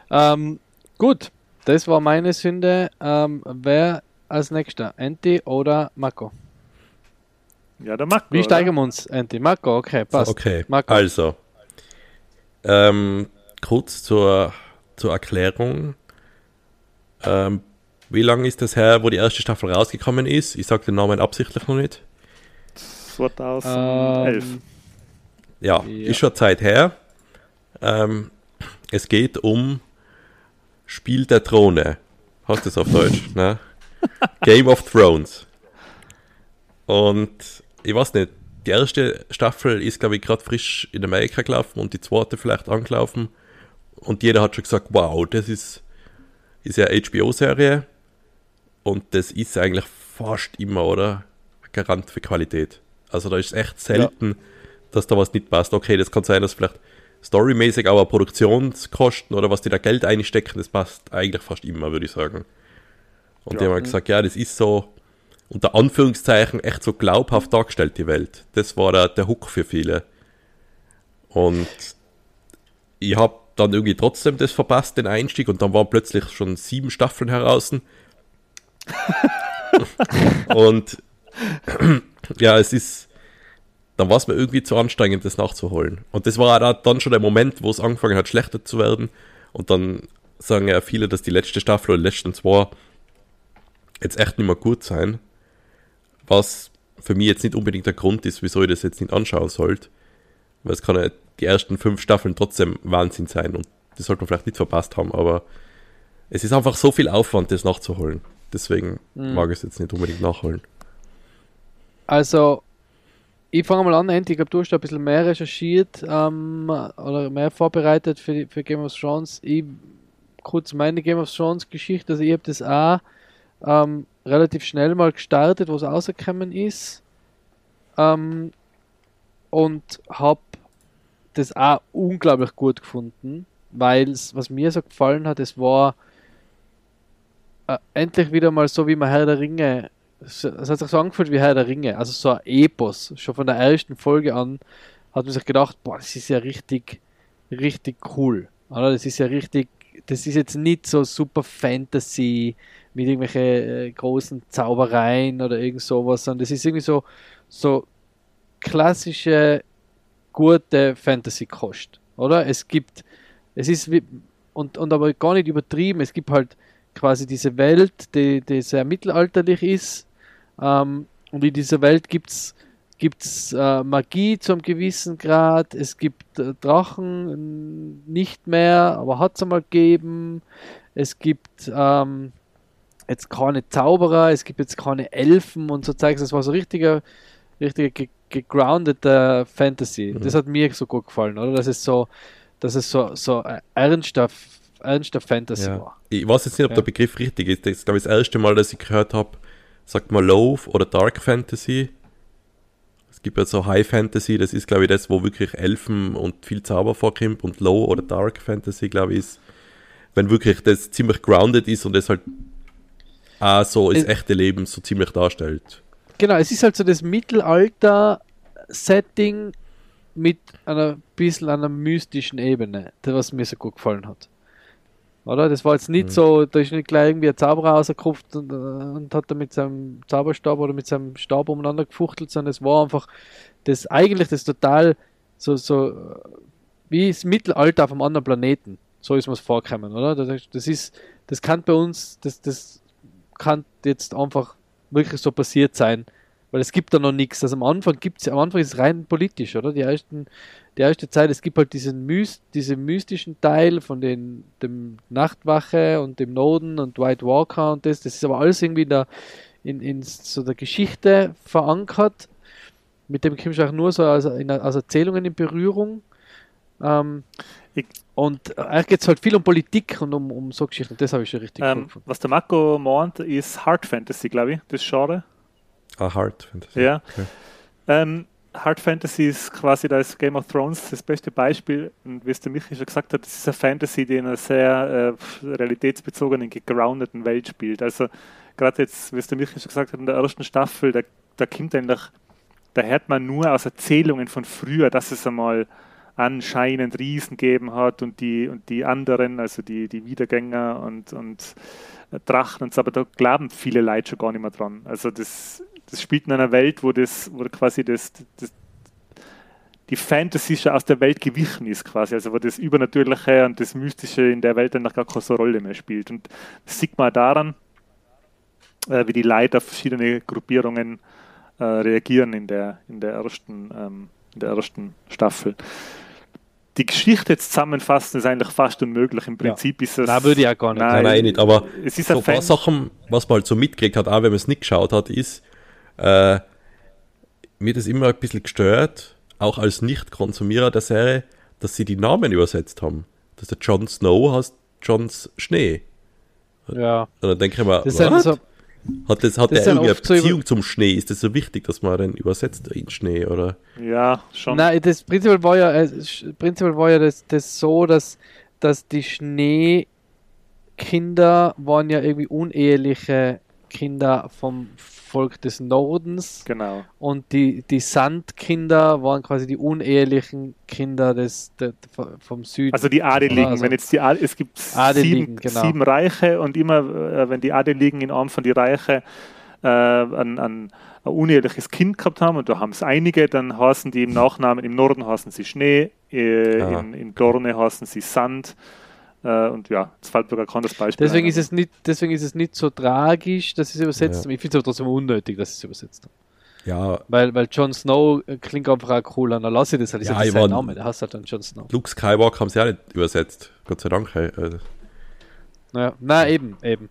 Ähm, gut, das war meine Sünde. Ähm, wer als nächster? Anti oder Marco? Ja, der Marco. Wie oder? steigern wir uns, Anti? Marco, okay, passt. Okay, Marco. also. Ähm, kurz zur, zur Erklärung. Ähm, wie lange ist das her, wo die erste Staffel rausgekommen ist? Ich sage den Namen absichtlich noch nicht. 2011. Ähm, Ja, Ja. ist schon Zeit her. Ähm, es geht um Spiel der Throne. Hast du das auf Deutsch? ne? Game of Thrones. Und ich weiß nicht, die erste Staffel ist, glaube ich, gerade frisch in Amerika gelaufen und die zweite vielleicht angelaufen. Und jeder hat schon gesagt, wow, das ist, ist ja HBO-Serie. Und das ist eigentlich fast immer, oder? Garant für Qualität. Also da ist echt selten, dass da was nicht passt. Okay, das kann sein, dass vielleicht storymäßig, aber Produktionskosten oder was die da Geld einstecken, das passt eigentlich fast immer, würde ich sagen. Und die Ja. haben halt gesagt, ja, das ist so unter Anführungszeichen echt so glaubhaft dargestellt, die Welt. Das war der, der Hook für viele. Und ich habe dann irgendwie trotzdem das verpasst, den Einstieg, und dann waren plötzlich schon sieben Staffeln heraus. und ja, es ist, dann war es mir irgendwie zu anstrengend, das nachzuholen. Und das war dann schon der Moment, wo es angefangen hat, schlechter zu werden. Und dann sagen ja viele, dass die letzte Staffel oder die letzten zwei jetzt echt nicht mehr gut sein. Was für mich jetzt nicht unbedingt der Grund ist, wieso ich das jetzt nicht anschauen sollte. Weil es kann ja die ersten fünf Staffeln trotzdem Wahnsinn sein und das sollte man vielleicht nicht verpasst haben, aber es ist einfach so viel Aufwand, das nachzuholen. Deswegen Mhm. mag ich es jetzt nicht unbedingt nachholen. Also, ich fange mal an, Andy. Ich glaube, du hast da ein bisschen mehr recherchiert ähm, oder mehr vorbereitet für, für Game of Thrones. Ich, kurz meine Game of Thrones Geschichte. Also, ich habe das auch ähm, relativ schnell mal gestartet, wo es rausgekommen ist. Ähm, und habe das auch unglaublich gut gefunden, weil was mir so gefallen hat, es war äh, endlich wieder mal so, wie man Herr der Ringe es hat sich so angefühlt wie Herr der Ringe, also so ein Epos. Schon von der ersten Folge an hat man sich gedacht, boah, das ist ja richtig, richtig cool. Oder? Das ist ja richtig, das ist jetzt nicht so super Fantasy mit irgendwelchen äh, großen Zaubereien oder irgend sowas, sondern das ist irgendwie so, so klassische, gute Fantasy-Kost. Oder? Es gibt, es ist wie, und, und aber gar nicht übertrieben, es gibt halt quasi diese Welt, die, die sehr mittelalterlich ist, ähm, und in dieser Welt gibt es gibt's, äh, Magie zum gewissen Grad, es gibt äh, Drachen nicht mehr, aber hat es einmal gegeben. Es gibt ähm, jetzt keine Zauberer, es gibt jetzt keine Elfen und so zeigt es war so richtiger, richtiger gegroundeter Fantasy. Mhm. Das hat mir so gut gefallen, oder? Dass es so, dass es so, so ernster, ernster Fantasy ja. war. Ich weiß jetzt nicht, ob ja. der Begriff richtig ist. Das ist, glaube ich, das erste Mal, dass ich gehört habe, sagt man Low oder Dark Fantasy. Es gibt ja so High Fantasy, das ist glaube ich das, wo wirklich Elfen und viel Zauber vorkommt und Low oder Dark Fantasy, glaube ich, ist, wenn wirklich das ziemlich grounded ist und es halt auch so das echte Leben so ziemlich darstellt. Genau, es ist halt so das Mittelalter-Setting mit einer bisschen einer mystischen Ebene, was mir so gut gefallen hat. Oder? Das war jetzt nicht mhm. so, da ist nicht gleich irgendwie ein Zauberer rausgekupft und, und hat da mit seinem Zauberstab oder mit seinem Stab umeinander gefuchtelt, sondern es war einfach das eigentlich das total so, so wie das Mittelalter auf einem anderen Planeten. So ist mir es vorgekommen, oder? Das, das ist, das kann bei uns, das, das kann jetzt einfach wirklich so passiert sein, weil es gibt da noch nichts. Also am Anfang gibt es, am Anfang ist es rein politisch, oder? Die ersten die erste Zeit, es gibt halt diesen Myst, diesen mystischen Teil von den, dem Nachtwache und dem Noden und White Walker und das, das ist aber alles irgendwie da in, in so der Geschichte verankert. Mit dem kommst du auch nur so als, in, als Erzählungen in Berührung. Ähm, ich, und eigentlich geht es halt viel um Politik und um, um so Geschichten. Das habe ich schon richtig ähm, cool Was der Marco meint, ist Hard Fantasy, glaube ich, das Genre. Ah, Hard Fantasy. Ja. Okay. Ähm, Hard Fantasy ist quasi das Game of Thrones das beste Beispiel. Und wie es der Michi schon gesagt hat, das ist eine Fantasy, die in einer sehr äh, realitätsbezogenen, gegroundeten Welt spielt. Also gerade jetzt, wie es der Michi schon gesagt hat, in der ersten Staffel, da, da kommt eigentlich, da hört man nur aus Erzählungen von früher, dass es einmal anscheinend Riesen gegeben hat und die, und die anderen, also die, die Wiedergänger und, und Drachen und so, aber da glauben viele Leute schon gar nicht mehr dran. Also das das spielt in einer Welt, wo das, wo quasi das, das die Fantasy schon aus der Welt gewichen ist quasi, also wo das Übernatürliche und das Mystische in der Welt dann noch gar keine so Rolle mehr spielt. Und das sieht man daran, äh, wie die Leute auf verschiedene Gruppierungen äh, reagieren in der, in, der ersten, ähm, in der ersten Staffel. Die Geschichte jetzt zusammenfassen ist eigentlich fast unmöglich. Im Prinzip ja. ist es. Nein, würde ich auch gar nicht. Nein, nein, nicht. Aber es ist so ein paar Sachen, was man halt so mitgekriegt hat, auch wenn man es nicht geschaut hat, ist, äh, mir das immer ein bisschen gestört, auch als Nicht-Konsumierer der Serie, dass sie die Namen übersetzt haben. Dass der Jon Snow heißt Jons Schnee. Ja. Und dann denke ich mir, das was? So, hat, das, hat das der irgendwie eine Beziehung so zum Schnee? Ist das so wichtig, dass man den übersetzt in Schnee, oder? Ja, schon. Nein, das prinzipiell war ja, äh, prinzipiell war ja das, das so, dass, dass die Schneekinder waren ja irgendwie uneheliche Kinder vom Volk des Nordens. Genau. Und die, die Sandkinder waren quasi die unehelichen Kinder des, der, vom Süden. Also die Adeligen, also wenn jetzt die Ad es gibt sieben, genau. sieben, Reiche und immer, äh, wenn die Adeligen in Arm von die Reiche äh, ein, ein, ein uneheliches Kind gehabt haben, und da haben es einige, dann heißen die im Nachnamen, im Norden heißen sie Schnee, äh, ja. in, in Dorne heißen sie Sand. Äh, und ja, es fällt mir gar das Beispiel. Deswegen ist, es nicht, deswegen ist es nicht so tragisch, dass sie es übersetzt ja. haben. Ich finde es aber trotzdem unnötig, dass sie es übersetzt haben. Ja. Weil, weil Jon Snow klingt einfach auch cool an. Dann lasse ich das halt. Das ja, ist ja sein Name, der heißt halt dann Jon Snow. Luke Skywalker haben sie auch nicht übersetzt. Gott sei Dank. Hey. Äh, Ja, na eben, eben.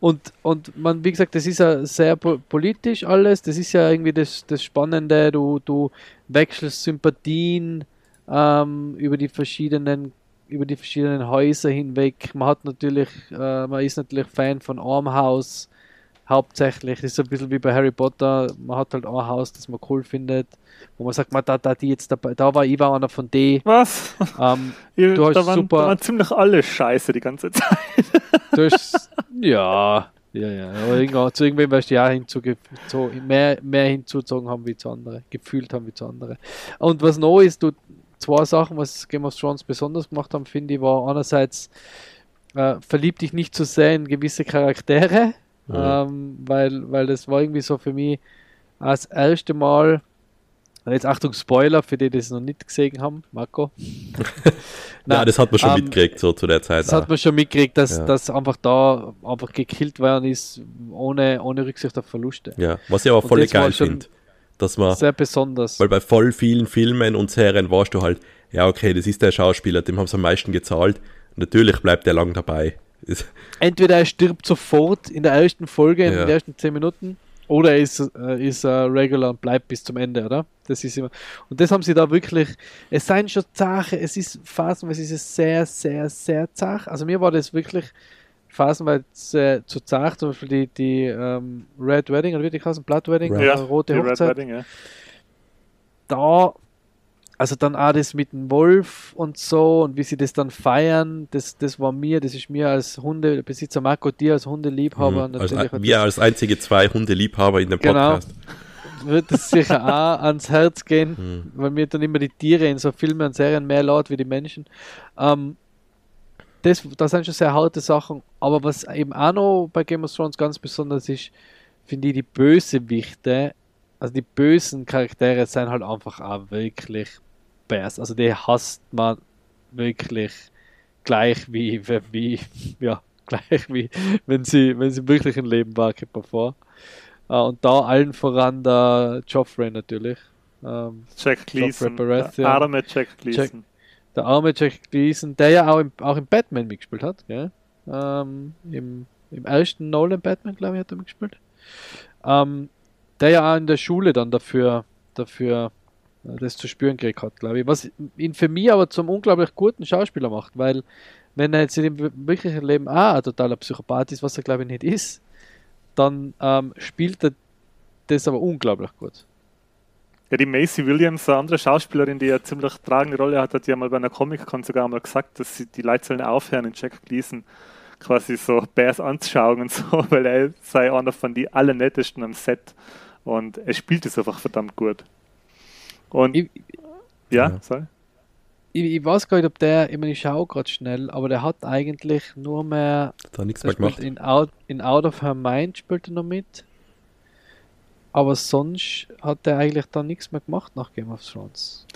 Und, und man, wie gesagt, das ist ja sehr po politisch alles. Das ist ja irgendwie das, das Spannende. Du, du wechselst Sympathien ähm, über die verschiedenen über die verschiedenen Häuser hinweg. Man hat natürlich, äh, man ist natürlich Fan von Armhaus hauptsächlich. Das ist ein bisschen wie bei Harry Potter. Man hat halt ein Haus, das man cool findet, wo man sagt, man, da, da, die jetzt dabei, da war ich war einer von denen. Was? Ähm, Ihr- du hast da, waren, super- da waren ziemlich alle scheiße die ganze Zeit. du hast, ja, ja, ja. Aber zu irgendwem wirst du ja hinzuge so, mehr, mehr hinzugezogen haben wie zu anderen, gefühlt haben wie zu anderen. Und was neu ist, du, zwei Sachen, was Game of Thrones besonders gemacht haben, finde ich, war einerseits äh, verlieb dich nicht zu sehr in gewisse Charaktere, Mhm. ähm, weil, weil das war irgendwie so für mich das erste Mal, und jetzt Achtung Spoiler, für die, die es noch nicht gesehen haben, Marco. Ja, das hat man schon ähm, mitgekriegt, so zu der Zeit. Das hat man schon mitgekriegt, dass, Ja. dass einfach da einfach gekillt worden ist, ohne, ohne Rücksicht auf Verluste. ja, was ich aber voll das geil finde. Dass man, Sehr besonders. weil bei voll vielen Filmen und Serien warst du halt, ja, okay, das ist der Schauspieler, dem haben sie am meisten gezahlt. Natürlich bleibt der lang dabei. Entweder er stirbt sofort in der ersten Folge, in Ja. den ersten 10 Minuten, oder er ist, äh, ist äh, regular und bleibt bis zum Ende, oder? Das ist immer. Und das haben sie da wirklich. Es seien schon Sachen, es ist phasenweise ist es sehr, sehr, sehr zach. Also mir war das wirklich phasenweise äh, zu zach, zum Beispiel die, die ähm, Red Wedding, oder wie die heißen, Blood Wedding, Red. äh, Ja, rote die Red Hochzeit. Wedding, ja. da, also dann auch das mit dem Wolf und so und wie sie das dann feiern, das, das war mir, das ist mir als Hundebesitzer Marco dir als Hundeliebhaber Mhm. als, wir als einzige zwei Hundeliebhaber in dem Genau. Podcast. das, wird das sicher auch ans Herz gehen, Mhm. weil mir dann immer die Tiere in so Filmen und Serien mehr laut wie die Menschen. Ähm, das, das sind schon sehr harte Sachen, aber was eben auch noch bei Game of Thrones ganz besonders ist, finde ich die Bösewichte, also die bösen Charaktere sind halt einfach auch wirklich best. Also die hasst man wirklich gleich wie, wie, ja, gleich wie wenn sie, wenn sie im wirklichen Leben war, kommt man vor. Äh, und da allen voran der Joffrey natürlich. Ähm, Jack Gleason. Der arme Jack Gleason. Der arme Jack Gleason, der ja auch im, auch im Batman mitgespielt hat? Ähm, im, Im ersten Nolan Batman, glaube ich, hat er mitgespielt. Ähm, der ja auch in der Schule dann dafür, dafür äh, das zu spüren gekriegt hat, glaube ich. Was ihn für mich aber zum unglaublich guten Schauspieler macht, weil wenn er jetzt in dem wirklichen Leben auch ein totaler Psychopath ist, was er glaube ich nicht ist, dann ähm, spielt er das aber unglaublich gut. Ja, die Macy Williams, eine andere Schauspielerin, die eine ziemlich tragende Rolle hat, hat ja mal bei einer Comic-Con sogar mal gesagt, dass sie die Leute sollen aufhören, in Jack Gleason quasi so Bears anzuschauen und so, weil er sei einer von die allernettesten am Set und er spielt es einfach verdammt gut. Und Ich, ja, Ja. sorry. ich, ich weiß gar nicht, ob der, ich meine, ich schaue gerade schnell, aber der hat eigentlich nur mehr Hat da nichts mehr gemacht. in Out, in Out of Her Mind spielt er noch mit. Aber sonst hat er eigentlich dann nichts mehr gemacht nach Game of Thrones.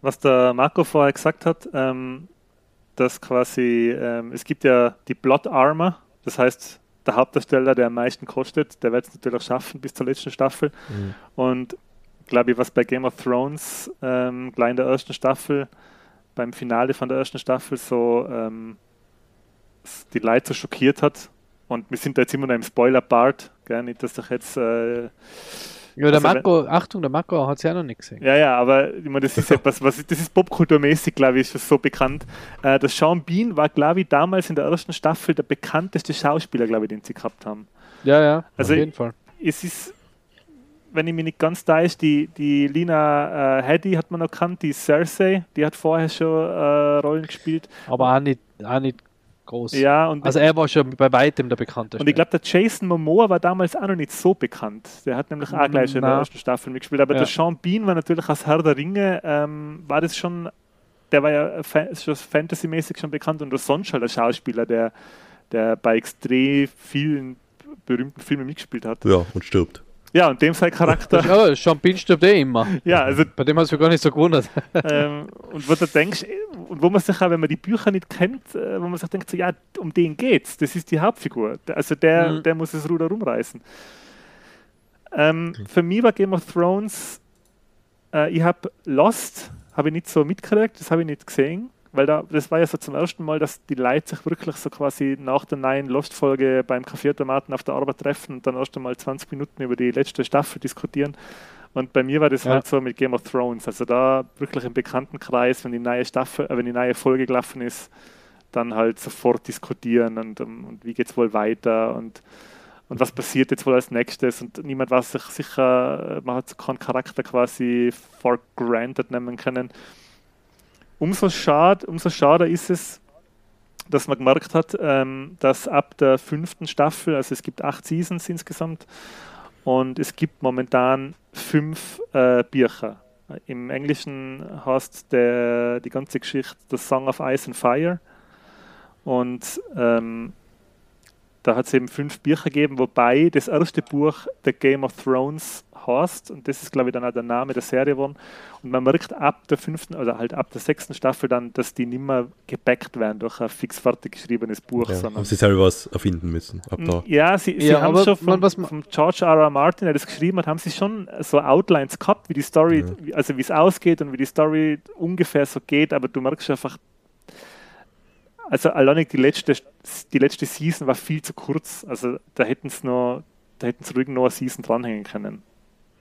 Was der Marco vorher gesagt hat, ähm, dass quasi, ähm, es gibt ja die Blood Armor, das heißt, der Hauptdarsteller, der am meisten kostet, der wird es natürlich schaffen bis zur letzten Staffel. Mhm. Und glaube ich, was bei Game of Thrones ähm, gleich in der ersten Staffel, beim Finale von der ersten Staffel so ähm, die Leute so schockiert hat. Und wir sind da jetzt immer noch im Spoiler-Part, gell? nicht, dass ich jetzt äh, Ja, der Also Marco, Achtung, der Marco hat es ja noch nicht gesehen. ja, ja, aber ich meine, das ist etwas, was das ist popkulturmäßig, glaube ich, ist so bekannt. Äh, der Sean Bean war, glaube ich, damals in der ersten Staffel der bekannteste Schauspieler, glaube ich, den sie gehabt haben. Ja, ja, Also auf jeden Fall. Es ist, wenn ich mich nicht ganz da ist, die, die Lina äh, Headey hat man noch kannt, die Cersei, die hat vorher schon äh, Rollen gespielt. Aber auch nicht, auch nicht groß. Ja, und, Also er war schon bei weitem der bekannteste. und ich glaube, der Jason Momoa war damals auch noch nicht so bekannt. Der hat nämlich auch gleich schon in der ersten Staffel mitgespielt. Aber Ja. der Sean Bean war natürlich als Herr der Ringe, ähm, war das schon, der war ja schon fantasymäßig schon bekannt und sonst halt ein Schauspieler, der, der bei extrem vielen berühmten Filmen mitgespielt hat. Ja, und stirbt. Ja, und dem sein Charakter, ja, Bean stirbt eh immer. ja, also Bei dem hast du gar nicht so gewundert. ähm, und wo du denkst, und wo man sich auch, wenn man die Bücher nicht kennt, äh, wo man sich denkt, so, ja, um den geht's, das ist die Hauptfigur. Also der, Mhm. der muss das Ruder rumreißen. Ähm, Für mich war Game of Thrones, äh, ich habe Lost, habe ich nicht so mitgekriegt, das habe ich nicht gesehen. Weil da, das war ja so zum ersten Mal, dass die Leute sich wirklich so quasi nach der neuen Lost-Folge beim Kaffeeautomaten auf der Arbeit treffen und dann erst einmal 20 Minuten über die letzte Staffel diskutieren. Und bei mir war das ja. halt so mit Game of Thrones. Also da wirklich im Bekanntenkreis, wenn die neue Staffel, äh, wenn die neue Folge gelaufen ist, dann halt sofort diskutieren und, und wie geht es wohl weiter und und was passiert jetzt wohl als nächstes und niemand weiß sich sicher, man hat keinen Charakter quasi for granted nehmen können. Umso schade, umso schade ist es, dass man gemerkt hat, ähm, dass ab der fünften Staffel, also es gibt acht Seasons insgesamt, und es gibt momentan fünf äh, Bücher. Im Englischen heißt der, die ganze Geschichte The Song of Ice and Fire. Und ähm, da hat es eben fünf Bücher gegeben, wobei das erste Buch The Game of Thrones heißt und das ist, glaube ich, dann auch der Name der Serie geworden. Und man merkt ab der fünften oder halt ab der sechsten Staffel dann, dass die nicht mehr gebackt werden durch ein fix fertig geschriebenes Buch. Ja, sondern haben sie selber was erfinden müssen. Ab da. Ja, sie, sie ja, haben schon von, was von George R. R. Martin, der das geschrieben hat, haben sie schon so Outlines gehabt, wie die Story, ja. also wie es ausgeht und wie die Story ungefähr so geht, aber du merkst einfach, also alleine die letzte, die letzte Season war viel zu kurz. Also da hätten es noch, da hätten sie ruhig noch eine Season dranhängen können.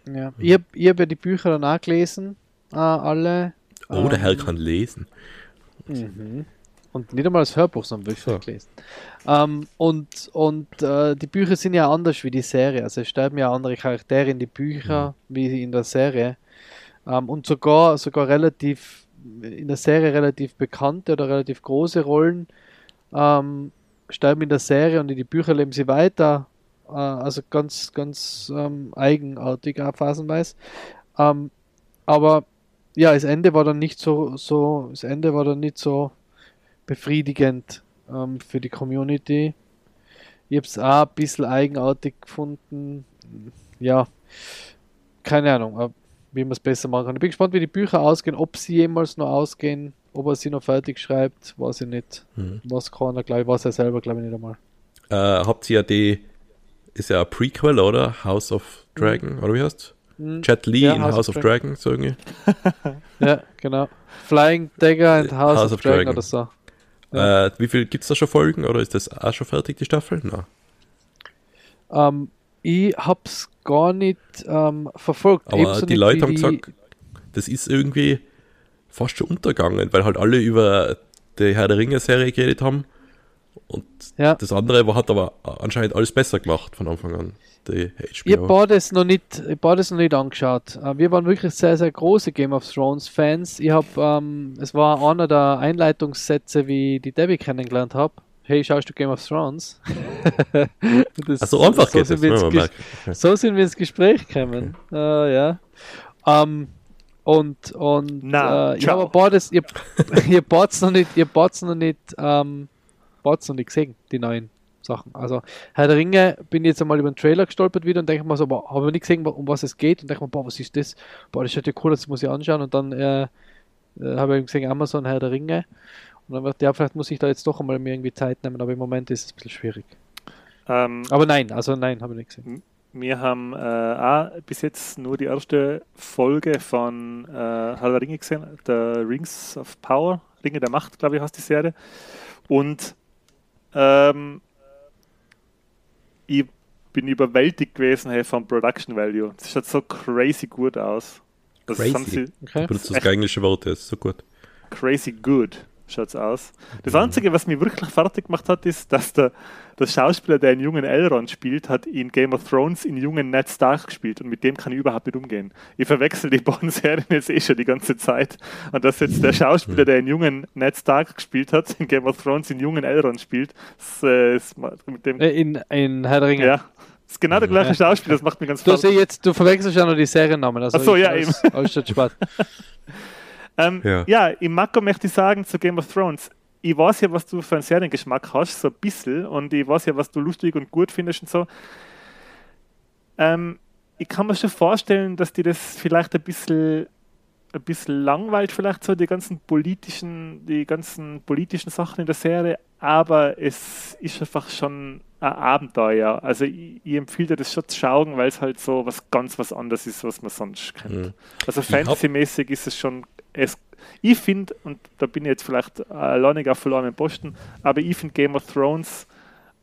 Ja. Mhm. Ich habe hab ja die Bücher dann auch gelesen, äh, alle. Oh, der ähm, Herr kann lesen. Mhm. Und nicht einmal das Hörbuch, sondern Bücher so. gelesen. Ähm, und und äh, die Bücher sind ja anders wie die Serie. Also es sterben ja andere Charaktere in die Bücher mhm. wie in der Serie. Ähm, und sogar, sogar relativ in der Serie relativ bekannte oder relativ große Rollen ähm, sterben in der Serie und in die Bücher leben sie weiter. Äh, also ganz, ganz ähm, eigenartig auch phasenweise. Ähm, aber ja, das Ende war dann nicht so, so, das Ende war dann nicht so befriedigend ähm, für die Community. Ich habe es auch ein bisschen eigenartig gefunden. Ja, keine Ahnung wie man es besser machen kann. Ich bin gespannt, wie die Bücher ausgehen, ob sie jemals noch ausgehen, ob er sie noch fertig schreibt, weiß ich nicht. Mhm. Was kann er, glaube ich, weiß er selber, glaube ich, nicht einmal. Äh, habt ihr ja die, ist ja ein Prequel, oder? House of Dragon, mhm. oder wie heißt mhm. Jet Li ja, in House, House of, Dragon, Dragon so irgendwie. ja, genau. Flying Dagger and House, House of, of Dragon, Dragon, oder so. Ja. Äh, wie viel gibt es da schon Folgen, oder ist das auch schon fertig, die Staffel? Nein. Ähm, ich hab's gar nicht ähm, verfolgt. Aber Ebenso die Leute haben gesagt, das ist irgendwie fast schon untergegangen, weil halt alle über die Herr der Ringe-Serie geredet haben. Und ja. das andere war, hat aber anscheinend alles besser gemacht von Anfang an. Die HBO. Ich habe das noch nicht, ich das noch nicht angeschaut. Äh, wir waren wirklich sehr, sehr große Game of Thrones Fans. Ich habe, ähm, es war einer der Einleitungssätze, wie ich die Debbie kennengelernt habe hey, schaust du Game of Thrones? das, also einfach so geht sind es. So sind wir ins Gespräch gekommen. uh, ja. Um, und und Na, äh, ich habe beides, ihr, ihr Bots noch nicht, ihr noch nicht, ähm, Bots noch nicht gesehen, die neuen Sachen. Also Herr der Ringe bin jetzt einmal über den Trailer gestolpert wieder und denke mal so, habe ich nicht gesehen, um was es geht und denke mal, boah, was ist das? Boah, das schaut ja cool, das muss ich anschauen und dann äh, äh, habe ich gesehen Amazon Herr der Ringe und dann wird, ja, vielleicht muss ich da jetzt doch einmal mir irgendwie Zeit nehmen, aber im Moment ist es ein bisschen schwierig. Ähm, aber nein, also nein, habe ich nicht gesehen. Wir haben äh, auch bis jetzt nur die erste Folge von äh, Herr der Ringe gesehen, der Rings of Power, Ringe der Macht, glaube ich, heißt die Serie. Und ähm, ich bin überwältigt gewesen hey, vom Production Value. Es schaut so crazy gut aus. Das crazy. Okay. Das, das englische Wort, das ist so gut. Crazy good schaut's aus. Das Einzige, was mich wirklich fertig gemacht hat, ist, dass der, der Schauspieler, der einen jungen Elrond spielt, hat in Game of Thrones in jungen Ned Stark gespielt und mit dem kann ich überhaupt nicht umgehen. Ich verwechsel die beiden Serien jetzt eh schon die ganze Zeit. Und dass jetzt der Schauspieler, der einen jungen Ned Stark gespielt hat, in Game of Thrones in jungen Elrond spielt, das, äh, ist mit dem... Äh, in, in Herr der Ringe. Ja. Das ist genau der gleiche Schauspieler, das macht mir ganz Du, jetzt, du verwechselst ja noch die Seriennamen. Also Achso, ja, alles, eben. Alles Ähm, ja. ja, im Mako möchte ich sagen zu Game of Thrones, ich weiß ja, was du für einen Seriengeschmack hast, so ein bisschen, und ich weiß ja, was du lustig und gut findest und so. Ähm, ich kann mir schon vorstellen, dass dir das vielleicht ein bisschen, ein bisschen langweilt, vielleicht so die ganzen politischen, die ganzen politischen Sachen in der Serie, aber es ist einfach schon ein Abenteuer. Also ich, ich empfehle dir das schon zu schauen, weil es halt so was ganz was anderes ist, was man sonst kennt. Mhm. Also fantasymäßig ist es schon es Ich finde, und da bin ich jetzt vielleicht alleinig auf verlorenen Posten, aber ich finde Game of Thrones,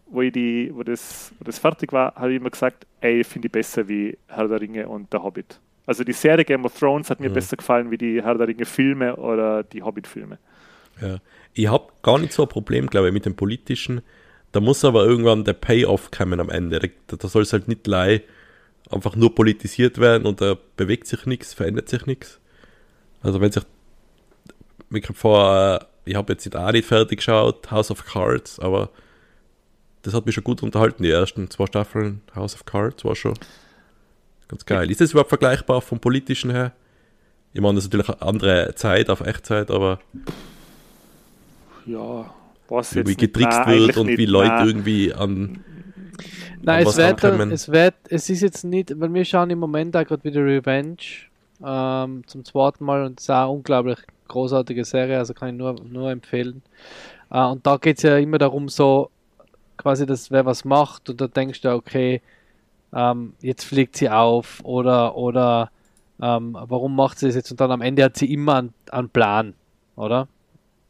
wo, ich die, wo, das, wo das fertig war, habe ich immer gesagt, ey, finde ich besser wie Herr der Ringe und der Hobbit. Also die Serie Game of Thrones hat mir Mhm. besser gefallen wie die Herr der Ringe Filme oder die Hobbit-Filme. Ja. Ich habe gar nicht so ein Problem, glaube ich, mit dem Politischen. Da muss aber irgendwann der Payoff kommen am Ende. Da, da soll es halt nicht lei einfach nur politisiert werden und da bewegt sich nichts, verändert sich nichts. Also wenn sich ich hab vor, äh, ich habe jetzt auch nicht fertig geschaut, House of Cards, aber das hat mich schon gut unterhalten, die ersten zwei Staffeln House of Cards war schon ganz geil. Ist das überhaupt vergleichbar vom Politischen her? Ich meine, das ist natürlich eine andere Zeit auf Echtzeit, aber Ja, was wie jetzt nicht. getrickst Nein, wird und nicht. wie Leute Nein. irgendwie an. Nein, was es wird, es wird, es ist jetzt nicht, weil wir schauen im Moment auch gerade wieder Revenge ähm, zum zweiten Mal und es ist auch eine unglaublich großartige Serie, also kann ich nur, nur empfehlen. Äh, und da geht es ja immer darum, so quasi, dass wer was macht und da denkst du, okay, ähm, jetzt fliegt sie auf oder, oder ähm, warum macht sie das jetzt? Und dann am Ende hat sie immer einen, einen Plan, oder?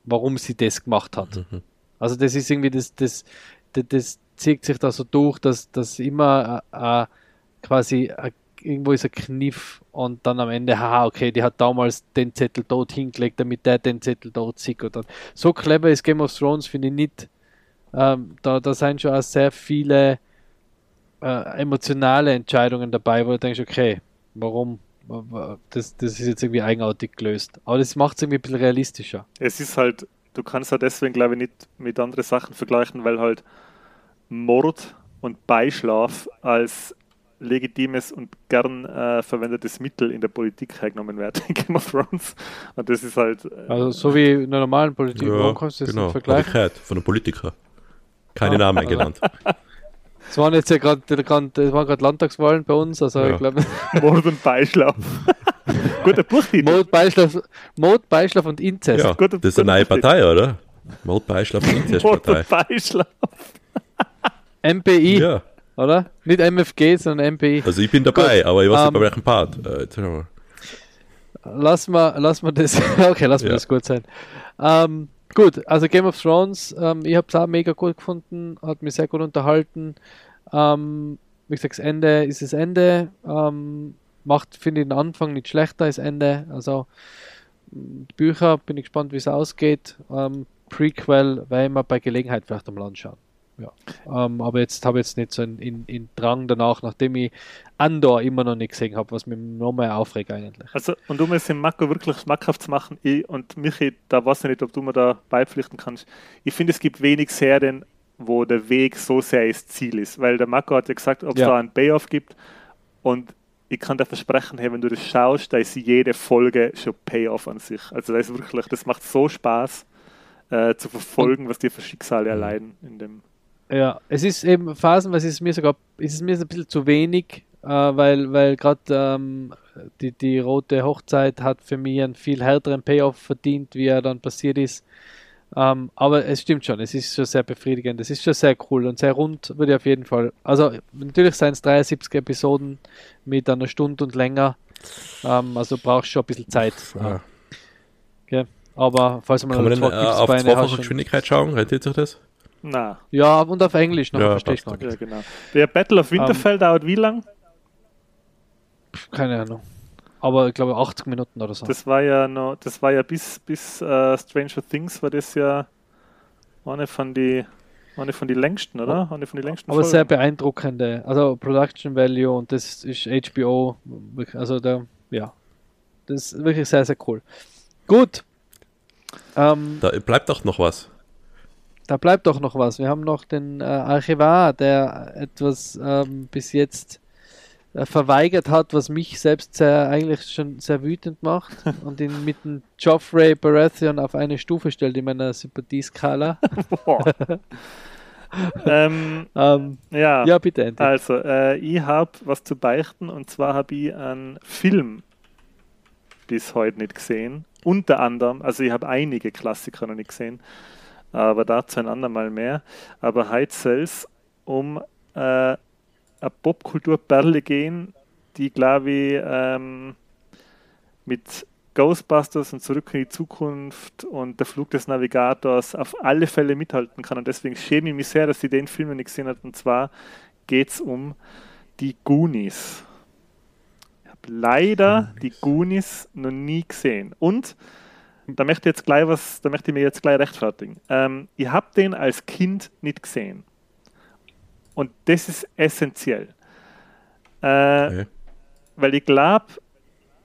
Warum sie das gemacht hat. Mhm. Also das ist irgendwie das, das, das, das zieht sich da so durch, dass das immer äh, äh, quasi äh, irgendwo ist ein Kniff und dann am Ende, haha, okay, die hat damals den Zettel dort hingelegt, damit der den Zettel dort sieht. Und dann, so clever ist Game of Thrones, finde ich nicht. Ähm, da, da sind schon auch sehr viele äh, emotionale Entscheidungen dabei, wo du denkst, okay, warum? Das, das ist jetzt irgendwie eigenartig gelöst. Aber das macht es irgendwie ein bisschen realistischer. Es ist halt, du kannst halt deswegen, glaube ich, nicht mit anderen Sachen vergleichen, weil halt Mord und Beischlaf als legitimes und gern äh, verwendetes Mittel in der Politik hergenommen werden in Game of Thrones. Und das ist halt. Äh, Also so wie in der normalen Politik, warum kannst du das genau. nicht Hab ich vergleichen? gehört, von einem Politiker. Keine Ah. Namen genannt. Es waren jetzt ja gerade es waren gerade Landtagswahlen bei uns, also Ja. ich glaube Mord und Beischlaf. Guter Buchtitel. Mord, Beischlaf, Mord, Beischlaf und Inzest. Ja, Guter- das ist eine neue Partei, oder? Mordbeischlaf und Mord Inzestpartei. und Beischlaf. MPI, Ja, oder? Nicht MFG, sondern MPI. also ich bin dabei, aber ich weiß nicht ähm, bei welchem Part. Äh, schauen wir. Lass mal, lass mal das, okay, lass mal Ja. das gut sein. Ähm, gut, also Game of Thrones, ähm, ich habe es auch mega gut gefunden, hat mich sehr gut unterhalten. Ähm, wie gesagt, das Ende ist das Ende. Ähm, macht, finde ich, den Anfang nicht schlechter als Ende. Also Bücher, bin ich gespannt, wie es ausgeht. Ähm, Prequel ich mal bei Gelegenheit vielleicht einmal anschauen. Ja. Ähm, aber jetzt habe ich jetzt nicht so einen in, in Drang danach, nachdem ich Andor immer noch nicht gesehen habe, was mich noch mehr aufregt eigentlich. Also, und um es im Mako wirklich schmackhaft zu machen, ich, und Michi, da weiß ich nicht, ob du mir da beipflichten kannst. Ich finde, es gibt wenig Serien, wo der Weg so sehr das Ziel ist, weil der Mako hat ja gesagt, ob es Ja. da einen Payoff gibt und ich kann dir versprechen, hey, wenn du das schaust, da ist jede Folge schon Payoff an sich. Also das ist wirklich, das macht so Spaß äh, zu verfolgen, was die für Schicksale erleiden in dem. Ja, es ist eben phasenweise ist es mir sogar ist es mir ein bisschen zu wenig, äh, weil, weil gerade ähm, die, die rote Hochzeit hat für mich einen viel härteren Payoff verdient, wie er dann passiert ist. Ähm, aber es stimmt schon, es ist schon sehr befriedigend, es ist schon sehr cool und sehr rund, würde ich auf jeden Fall. Also natürlich seien es 73 Episoden mit einer Stunde und länger. Ähm, also brauchst schon ein bisschen Zeit. Ja. Ja. Aber falls man Kann man denn zwei äh, auf hast schon- Geschwindigkeit schauen? Rentiert sich das? Na, Ja, und auf Englisch noch, Ja, verstehe ich gar nicht. ja genau. Der Battle of Winterfell dauert wie lang? Keine Ahnung. Aber ich glaube 80 Minuten oder so. Das war ja noch, das war ja bis, bis äh, Stranger Things war das ja eine von die eine von die längsten, oder? Eine von die längsten aber sehr Folgen. beeindruckende. Also Production Value und das ist HBO. Also da, ja. Das ist wirklich sehr, sehr cool. Gut. Ähm, Da bleibt doch noch was. Da bleibt doch noch was. Wir haben noch den äh, Archivar, der etwas ähm, bis jetzt äh, verweigert hat, was mich selbst sehr, eigentlich schon sehr wütend macht und ihn mit dem Joffrey Baratheon auf eine Stufe stellt in meiner Sympathieskala. Ähm, ähm, ja, ja, bitte, Andy. also äh, ich habe was zu beichten und zwar habe ich einen Film bis heute nicht gesehen. Unter anderem, also ich habe einige Klassiker noch nicht gesehen, aber dazu ein andermal mehr. Aber heute soll es um äh, eine Popkulturperle gehen, die, glaube ich, ähm, mit Ghostbusters und Zurück in die Zukunft und der Flug des Navigators auf alle Fälle mithalten kann. Und deswegen schäme ich mich sehr, dass sie den Film nicht gesehen hat. Und zwar geht es um die Goonies. Ich habe leider Goonies. die Goonies noch nie gesehen. Und da möchte ich jetzt gleich was, da möchte ich mir jetzt gleich rechtfertigen. Ähm, ich habe den als Kind nicht gesehen. Und das ist essentiell. Äh, okay. Weil ich glaube,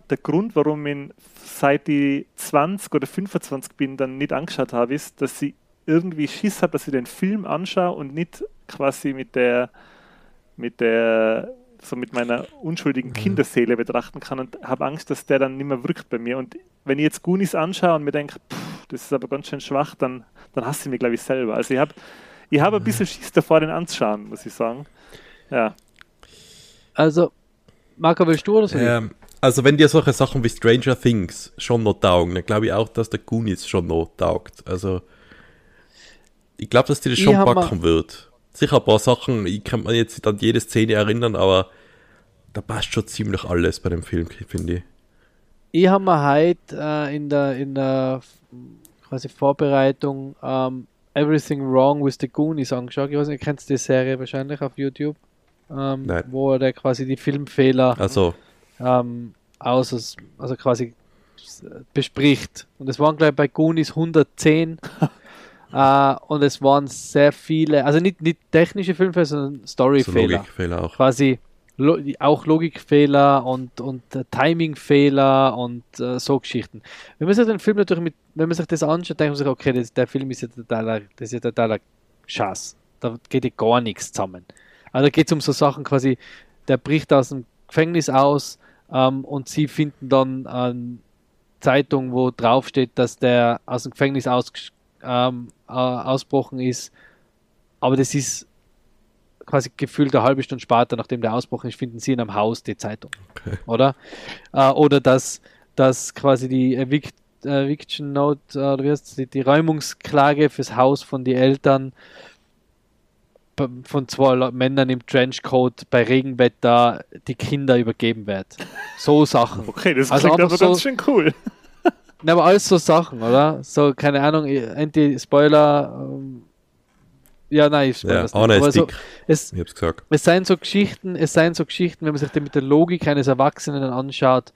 der Grund, warum ich seit ich 20 oder 25 bin, dann nicht angeschaut habe, ist, dass ich irgendwie Schiss habe, dass ich den Film anschaue und nicht quasi mit der, mit der, so mit meiner unschuldigen mhm. Kinderseele betrachten kann und habe Angst, dass der dann nicht mehr wirkt bei mir. Und wenn ich jetzt Goonies anschaue und mir denke, das ist aber ganz schön schwach, dann, dann hasse ich mich, glaube ich, selber. Also ich habe ich hab ein mhm. bisschen Schiss davor, den anzuschauen, muss ich sagen. Ja. Also, Marco, willst du oder so? Ähm, also wenn dir solche Sachen wie Stranger Things schon noch taugen, dann glaube ich auch, dass der Goonies schon noch taugt. Also ich glaube, dass dir das schon packen wird. Sicher ein paar Sachen, ich kann mir jetzt an jede Szene erinnern, aber da passt schon ziemlich alles bei dem Film, finde ich. Ich habe mir heute äh, in der in der quasi Vorbereitung ähm, Everything Wrong with the Goonies angeschaut. Ich weiß nicht, kennst du die Serie wahrscheinlich auf YouTube? Ähm, wo der quasi die Filmfehler also ähm, aus, also quasi bespricht. Und es waren, glaube ich, bei Goonies 110. äh, und es waren sehr viele, also nicht, nicht technische Filmfehler, sondern Storyfehler. So Logikfehler auch. Quasi lo auch Logikfehler und, und äh, Timingfehler und äh, so Geschichten. Wenn man sich den Film natürlich mit, wenn man sich das anschaut, denkt man sich, okay, das, der Film ist ja totaler, das ist ja totaler Schatz. Da geht ja gar nichts zusammen. Also da geht es um so Sachen quasi, der bricht aus dem Gefängnis aus, ähm, und sie finden dann eine Zeitung, wo draufsteht, dass der aus dem Gefängnis aus, ähm, äh, ausbrochen ist. Aber das ist quasi gefühlt eine halbe Stunde später, nachdem der ausbrochen ist, finden sie in einem Haus die Zeitung. Okay. Oder? Äh, oder dass, dass quasi die Evict, Eviction Note, äh, oder wie heißt die, die Räumungsklage fürs Haus von den Eltern von zwei Männern im Trenchcoat bei Regenwetter die Kinder übergeben wird. So Sachen. Okay, das also klingt aber so, ganz schön cool. Na, aber alles so Sachen, oder? So, keine Ahnung, Anti-Spoiler. Ähm, ja, nein, ich spoilere ja, nicht. Aber so, es, ich hab's gesagt. Es seien so Geschichten, es seien so Geschichten, wenn man sich die mit der Logik eines Erwachsenen anschaut,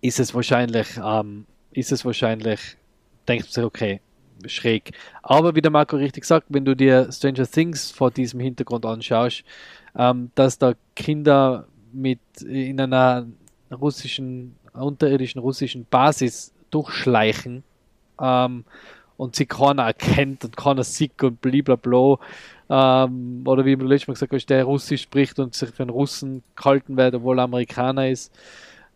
ist es wahrscheinlich, ähm, ist es wahrscheinlich, denkt man sich, okay, schräg. Aber wie der Marco richtig sagt, wenn du dir Stranger Things vor diesem Hintergrund anschaust, ähm, dass da Kinder mit in einer russischen, unterirdischen russischen Basis durchschleichen ähm, und sie keiner erkennt und keiner sieht und blablabla. Ähm, oder wie man letztes Mal gesagt hat, der Russisch spricht und sich für einen Russen gehalten wird, obwohl er Amerikaner ist.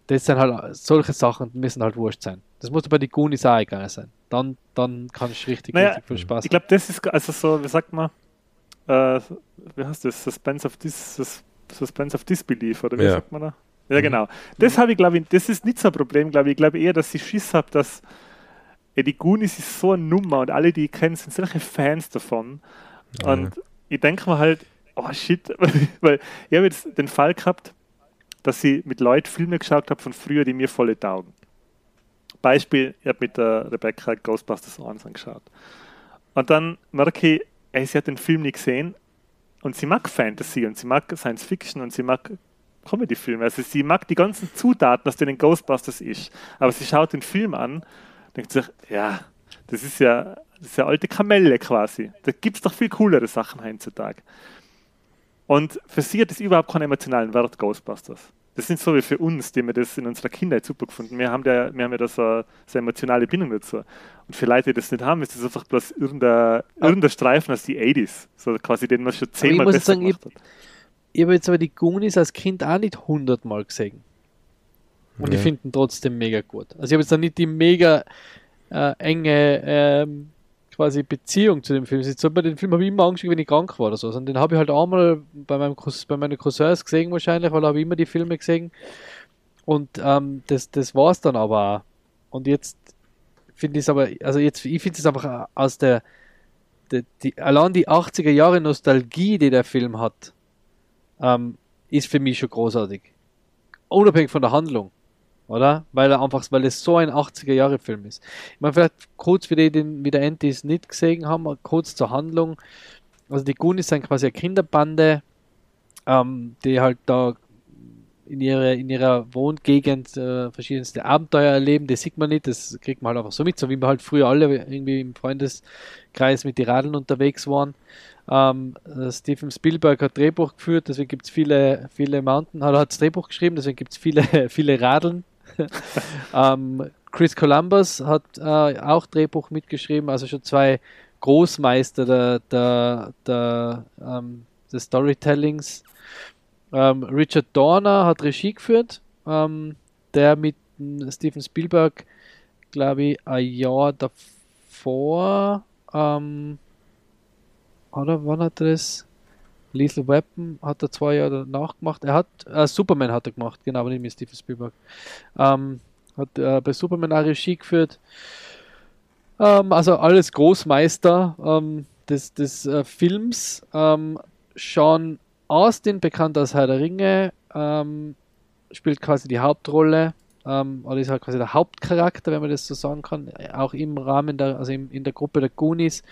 Das sind halt solche Sachen, müssen halt wurscht sein. Das muss bei den Goonies auch egal sein dann, dann kann ich richtig, naja, richtig viel Spaß Ich glaube, das ist also so, wie sagt man, äh, wie heißt das? Suspense of, Dis, Suspense of Disbelief, oder wie ja. sagt man da? Ja, mhm. genau. Das habe ich, glaube ich, das ist nicht so ein Problem, glaube ich. Ich glaube eher, dass ich Schiss habe, dass ja, die Goonies ist so eine Nummer und alle, die ich kenne, sind solche Fans davon. Ja. Und ich denke mir halt, oh shit, weil ich habe jetzt den Fall gehabt, dass ich mit Leuten Filme geschaut habe von früher, die mir volle taugen. Beispiel, ich habe mit der Rebecca Ghostbusters 1 angeschaut. Und dann merke ich, ey, sie hat den Film nicht gesehen und sie mag Fantasy und sie mag Science Fiction und sie mag Comedy-Filme. Also sie mag die ganzen Zutaten, aus denen Ghostbusters ist. Aber sie schaut den Film an, denkt sich, ja, das ist ja, das ist ja alte Kamelle quasi. Da gibt es doch viel coolere Sachen heutzutage. Und für sie hat es überhaupt keinen emotionalen Wert, Ghostbusters das sind so wie für uns, die wir das in unserer Kindheit super gefunden Wir haben, der, wir haben ja da so eine, so eine emotionale Bindung dazu. Und für Leute, die das nicht haben, ist das einfach bloß irgendein, irgendein Streifen aus die 80s. So quasi, den man schon zehnmal besser sagen, gemacht hat. Ich, ich habe jetzt aber die Goonies als Kind auch nicht hundertmal gesehen. Und ja. ich finde ihn trotzdem mega gut. Also ich habe jetzt da nicht die mega äh, enge ähm, quasi Beziehung zu dem Film. So, bei den Film habe ich immer angeschaut, wenn ich krank war oder so. Und den habe ich halt einmal bei, meinem, bei meinen Cousins gesehen wahrscheinlich, weil habe ich immer die Filme gesehen. Und ähm, das, das war es dann aber auch. Und jetzt finde ich es aber, also jetzt, ich finde es einfach aus der, die, die, allein die 80er Jahre Nostalgie, die der Film hat, ähm, ist für mich schon großartig. Unabhängig von der Handlung. oder? Weil er einfach, weil es so ein 80er-Jahre-Film ist. Ich meine, vielleicht kurz für die, die wie der es nicht gesehen haben, kurz zur Handlung. Also die Goonies sind quasi eine Kinderbande, ähm, die halt da in, ihre, in ihrer Wohngegend äh, verschiedenste Abenteuer erleben. Das sieht man nicht, das kriegt man halt einfach so mit, so wie wir halt früher alle irgendwie im Freundeskreis mit den Radeln unterwegs waren. Ähm, äh, Steven Spielberg hat Drehbuch geführt, deswegen gibt es viele, viele Mountain, hat, hat das Drehbuch geschrieben, deswegen gibt es viele, viele Radeln. ähm, Chris Columbus hat äh, auch Drehbuch mitgeschrieben, also schon zwei Großmeister der, der, der, ähm, des Storytellings. Ähm, Richard Dorner hat Regie geführt, ähm, der mit Steven Spielberg, glaube ich, ein Jahr davor ähm, oder wann hat er das? Lethal Weapon hat er zwei Jahre danach gemacht. Er hat, äh, Superman hat er gemacht, genau, aber nicht mit Steven Spielberg. Ähm, hat äh, bei Superman auch Regie geführt. Ähm, also alles Großmeister ähm, des, des äh, Films. Ähm, Sean Austin, bekannt als Herr der Ringe, ähm, spielt quasi die Hauptrolle ähm, oder ist halt quasi der Hauptcharakter, wenn man das so sagen kann, auch im Rahmen der, also in, in der Gruppe der Goonies.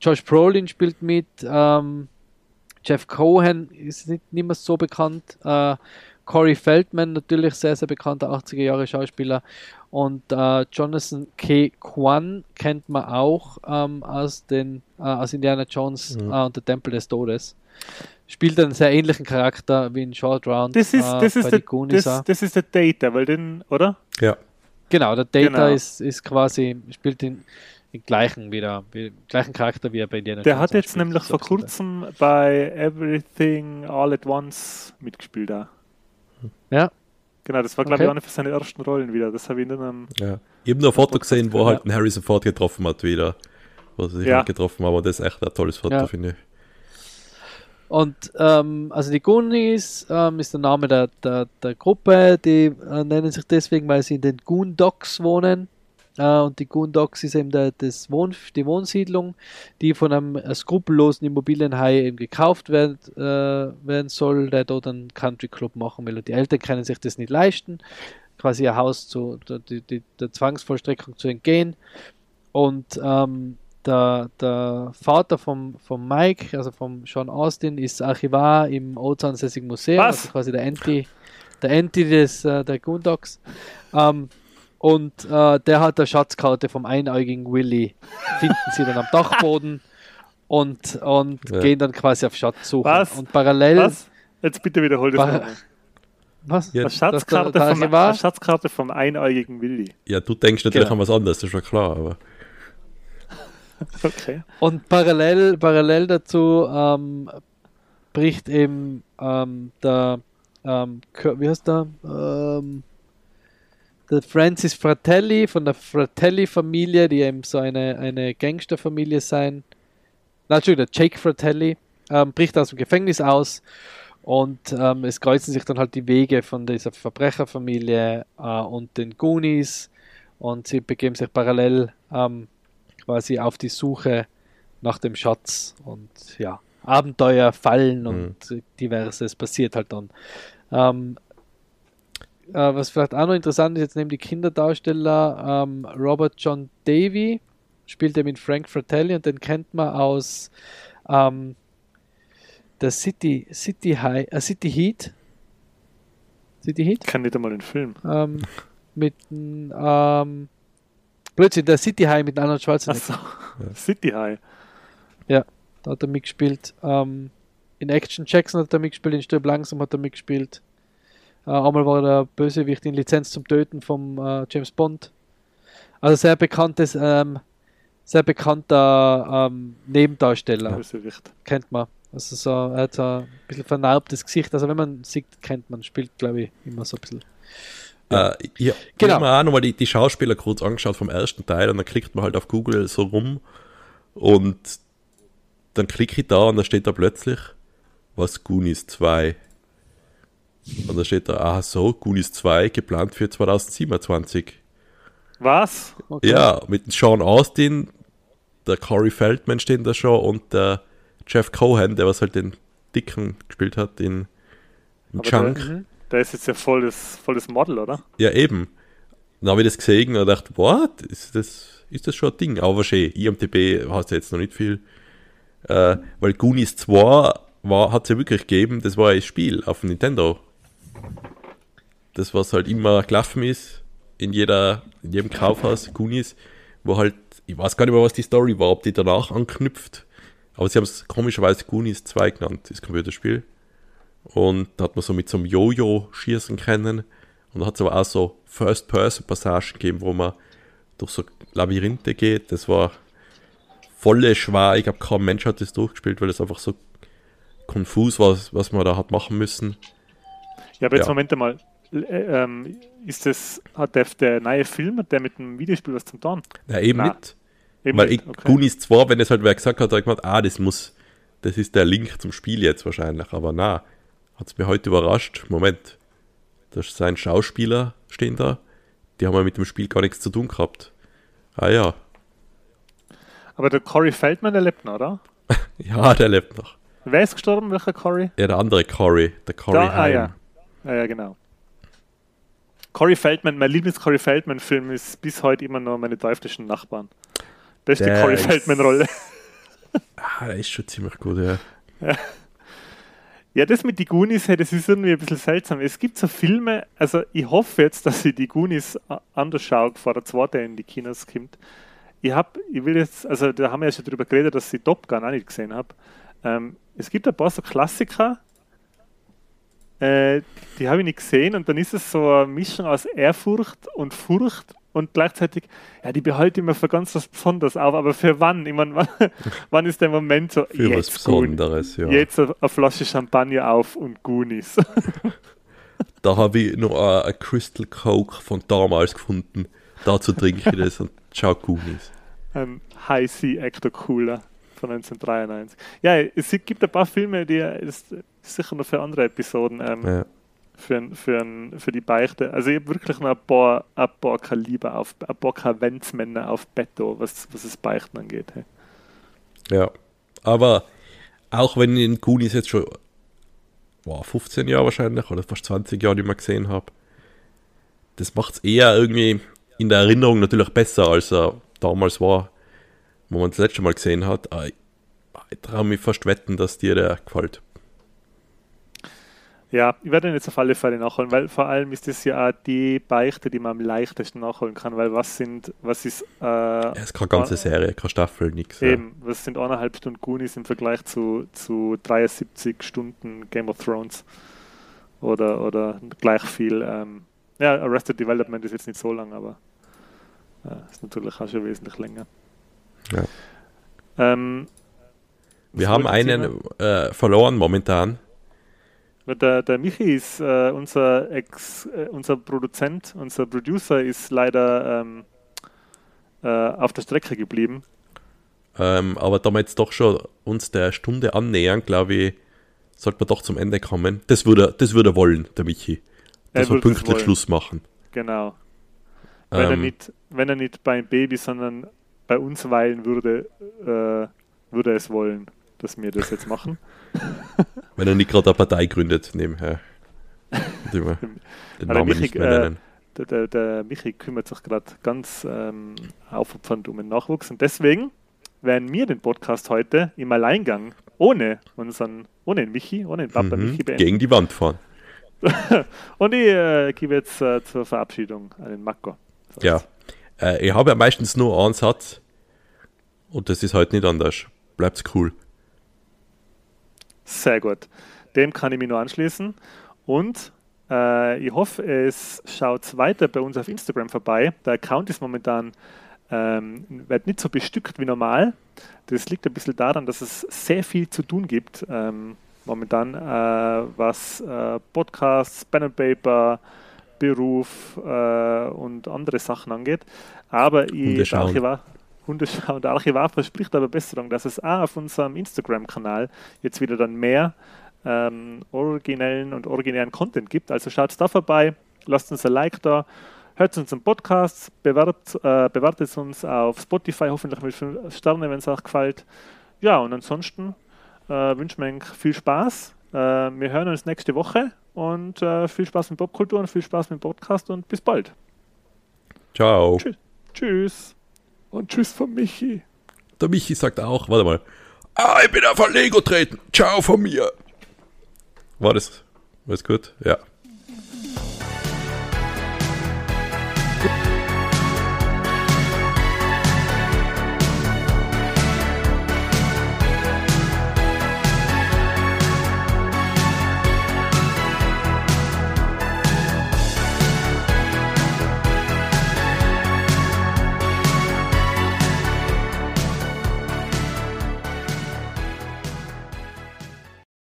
Josh Brolin spielt mit, ähm, Jeff Cohen ist nicht, nicht mehr so bekannt, äh, Corey Feldman natürlich sehr, sehr bekannter 80er Jahre Schauspieler und äh, Jonathan K. Kwan kennt man auch ähm, aus, den, äh, aus Indiana Jones mhm. äh, und der Tempel des Todes spielt einen sehr ähnlichen Charakter wie in Short Round. Das ist, das, äh, ist, der, das, das, ist der Data, weil den, oder? Ja. Genau, der Data genau. Ist, ist quasi, spielt den, den gleichen wieder, den gleichen Charakter wie er bei Indiana Der Jones hat jetzt spielt, nämlich vor kurzem bei Everything All at Once mitgespielt da. Ja. Genau, das war, glaube okay. ich, eine von seinen ersten Rollen wieder. Das habe ich in einem. Ja. Ich habe nur ein Foto gesehen, wo ja. halt ein Harrison Ford getroffen hat wieder. Wo sie sich ja. getroffen haben, aber das ist echt ein tolles Foto, ja. finde ich. Und ähm, also die Goonies ähm, ist der Name der, der, der Gruppe. Die äh, nennen sich deswegen, weil sie in den Goondocks wohnen. Äh, und die Goondocks ist eben der, das Wohn die Wohnsiedlung, die von einem äh, skrupellosen Immobilienhai eben gekauft werden, äh, werden soll, der dort einen Country Club machen will. Und die Eltern können sich das nicht leisten, quasi ihr Haus zu die, die, der Zwangsvollstreckung zu entgehen. Und ähm, der, der Vater vom, vom Mike, also vom Sean Austin, ist Archivar im Ortsansässigen Museum, Was? also quasi der Anti, der Anti des, äh, der Goondocks. Ähm, und äh, der hat eine Schatzkarte vom einäugigen Willy. Finden sie dann am Dachboden und, und ja. gehen dann quasi auf Schatzsuche. Was? Und parallel. Was? Jetzt bitte wiederhol das nochmal. Was? Ja. Eine, Schatzkarte der, der vom, eine Schatzkarte vom einäugigen Willy. Ja, du denkst natürlich genau. an was anderes, das ist schon klar, aber. Okay. Und parallel, parallel dazu ähm, bricht eben ähm, der, ähm, wie heißt der? Ähm, der Francis Fratelli von der Fratelli-Familie, die eben so eine, eine Gangsterfamilie sein. Natürlich, der Jake Fratelli ähm, bricht aus dem Gefängnis aus und ähm, es kreuzen sich dann halt die Wege von dieser Verbrecherfamilie äh, und den Goonies und sie begeben sich parallel ähm, quasi auf die Suche nach dem Schatz und ja, Abenteuer, Fallen mhm. und mhm. diverses passiert halt dann. Ähm, äh, was vielleicht auch noch interessant ist, jetzt neben die Kinderdarsteller, ähm, Robert John Davy spielt er mit Frank Fratelli und den kennt man aus ähm, der City, City High, äh, City Heat. City Heat? Ich kann nicht einmal den Film. Ähm, mit ähm, Plötzlich der City High mit Arnold Schwarzenegger. So. City High. Ja, da hat er mitgespielt. Ähm, in Action Jackson hat er mitgespielt, in Stirb langsam hat er mitgespielt. Äh, einmal war er Bösewicht in Lizenz zum Töten vom äh, James Bond. Also sehr bekanntes, ähm, sehr bekannter ähm, Nebendarsteller. Bösewicht. Kennt man. Also so, er hat so ein bisschen vernarbtes Gesicht. Also wenn man sieht, kennt man, spielt glaube ich immer so ein bisschen. Ja. Äh, ich genau. habe mir auch nochmal die, die Schauspieler kurz angeschaut vom ersten Teil und dann klickt man halt auf Google so rum und dann klicke ich da und da steht da plötzlich, was Goonies 2. Und da steht da, ah so, Goonies 2 geplant für 2027. Was? Okay. Ja, mit Sean Austin, der Corey Feldman steht da schon und der Jeff Cohen, der was halt den Dicken gespielt hat in, in Chunk. Der, der ist jetzt ja voll das, voll das Model, oder? Ja, eben. dann habe ich das gesehen und dachte, what? Ist das, ist das schon ein Ding? Aber schön, IMDB hast du jetzt noch nicht viel. Äh, weil Goonies 2 hat es ja wirklich gegeben, das war ein Spiel auf dem Nintendo. Das, was halt immer gelaufen ist, in, jeder, in jedem Kaufhaus, Goonies, wo halt, ich weiß gar nicht mehr, was die Story war, ob die danach anknüpft. Aber sie haben es komischerweise Goonies 2 genannt, das Computerspiel. Und da hat man so mit so einem Jojo schießen können. Und da hat es aber auch so First-Person-Passagen gegeben, wo man durch so Labyrinthe geht. Das war volle schwer. Ich glaube, kein Mensch hat das durchgespielt, weil es einfach so konfus war, was man da hat machen müssen. Ja, aber jetzt Ja. Moment einmal. L- äh, Ähm, ist das, hat der, der neue Film, hat der mit dem Videospiel was zum tun? Ja, eben Na, nicht. Eben Weil nicht, ich, okay. Goonies 2, wenn es halt wer gesagt hat, hat ich gemeint, ah, das muss, das ist der Link zum Spiel jetzt wahrscheinlich. Aber na, hat es mir heute überrascht. Moment, da sind Schauspieler stehen da, die haben ja mit dem Spiel gar nichts zu tun gehabt. Ah ja, Aber der Corey Feldman, der lebt noch, oder? ja, der lebt noch. Wer ist gestorben? Welcher Corey? Ja, der andere Corey, der Corey Da, ah, ja. ja. Ja, genau. Corey Feldman, mein Lieblings-Corey Feldman-Film ist bis heute immer noch meine teuflischen Nachbarn. Beste Der Corey ist- Feldman-Rolle. Ah, der ist schon ziemlich gut, ja. Ja, das mit die Goonies, hey, das ist irgendwie ein bisschen seltsam. Es gibt so Filme, also ich hoffe jetzt, dass ich die Goonies anders schaue, bevor der zweite in die Kinos kommt. Ich habe, ich will jetzt, also da haben wir ja schon drüber geredet, dass ich Top Gun auch nicht gesehen habe. Ähm, es gibt ein paar so Klassiker, äh, die habe ich nicht gesehen und dann ist es so eine Mischung aus Ehrfurcht und Furcht und gleichzeitig, ja, die behalte ich mir für ganz was Besonderes auf, aber für wann? Ich meine, wann, wann ist der Moment so, Für was jetzt gut, Besonderes, ja. Jetzt eine, eine Flasche Champagner auf und Goonies. Da habe ich noch ein, ein Crystal Coke von damals gefunden. Dazu trinke ich das und schau Goonies. Ein High Sea Actor Cooler von 1993. Ja, es gibt ein paar Filme, die ist sicher noch für andere Episoden ähm, Ja. Für, für, für die Beichte. Also ich habe wirklich noch ein paar, ein paar Kaliber auf, ein paar Kaventsmänner auf Betto, was, was das Beichten angeht. Hey. Ja, aber auch wenn ich den Goonies jetzt schon wow, 15 Jahre wahrscheinlich oder fast 20 Jahre nicht mehr gesehen habe, das macht es eher irgendwie in der Erinnerung natürlich besser, als er damals war, wo man das letzte Mal gesehen hat. Ich, ich traue mich fast wetten, dass dir der gefällt. Ja, ich werde ihn jetzt auf alle Fälle nachholen, weil vor allem ist das ja auch die Beichte, die man am leichtesten nachholen kann, weil was sind, was ist äh, Er ist keine ganze Serie, keine Staffel, nichts. Ja. Eben, was sind eineinhalb Stunden Goonies im Vergleich zu, zu 73 Stunden Game of Thrones? Oder, oder gleich viel. Ähm, ja, Arrested Development ist jetzt nicht so lang, aber äh, ist natürlich auch schon wesentlich länger. Ja. Ähm, Wir haben einen äh, verloren momentan. Der, der Michi ist äh, unser Ex, äh, unser Produzent, unser Producer ist leider ähm, äh, auf der Strecke geblieben. Ähm, aber da wir jetzt doch schon uns der Stunde annähern, glaube ich, sollte man doch zum Ende kommen. Das würde, das würde er wollen, der Michi. Er Dass wir pünktlich wollen. Schluss machen. Genau. Wenn, er Ähm, nicht, wenn er nicht beim Baby, sondern bei uns weilen würde, äh, würde er es wollen, dass wir das jetzt machen. Wenn er nicht gerade eine Partei gründet, nebenher. Den Namen Michi, nicht mehr äh, nennen. Der, der, der Michi kümmert sich gerade ganz ähm, aufopfernd um den Nachwuchs und deswegen werden wir den Podcast heute im Alleingang ohne unseren, ohne den Michi, ohne den Papa Mhm. Michi beenden. Gegen die Wand fahren. Und ich äh, gebe jetzt äh, zur Verabschiedung an den Mako. So, Ja. Äh, ich habe ja meistens nur einen Satz. Und das ist halt nicht anders. Bleibt's cool. Sehr gut. Dem kann ich mich nur anschließen. Und äh, ich hoffe, es schaut weiter bei uns auf Instagram vorbei. Der Account ist momentan ähm, wird nicht so bestückt wie normal. Das liegt ein bisschen daran, dass es sehr viel zu tun gibt ähm, momentan, äh, was äh, Podcasts, Pen and Paper, Beruf äh, und andere Sachen angeht. Aber ich, Hunde der schauen. Archivar, Hunde schauen. Der Archivar verspricht aber Besserung, dass es auch auf unserem Instagram-Kanal jetzt wieder dann mehr ähm, originellen und originären Content gibt. Also schaut da vorbei, lasst uns ein Like da, hört unseren Podcast, bewerbt, äh, bewertet uns auf Spotify, hoffentlich mit 5 Sternen, wenn es euch gefällt. Ja, und ansonsten äh, wünschen wir euch viel Spaß. Äh, wir hören uns nächste Woche und äh, viel Spaß mit Popkultur und viel Spaß mit dem Podcast und bis bald. Ciao. Tschüss. Tschüss. Und tschüss von Michi. Der Michi sagt auch, warte mal. Ah, ich bin auf ein Lego treten. Ciao von mir. War das, war das gut? Ja.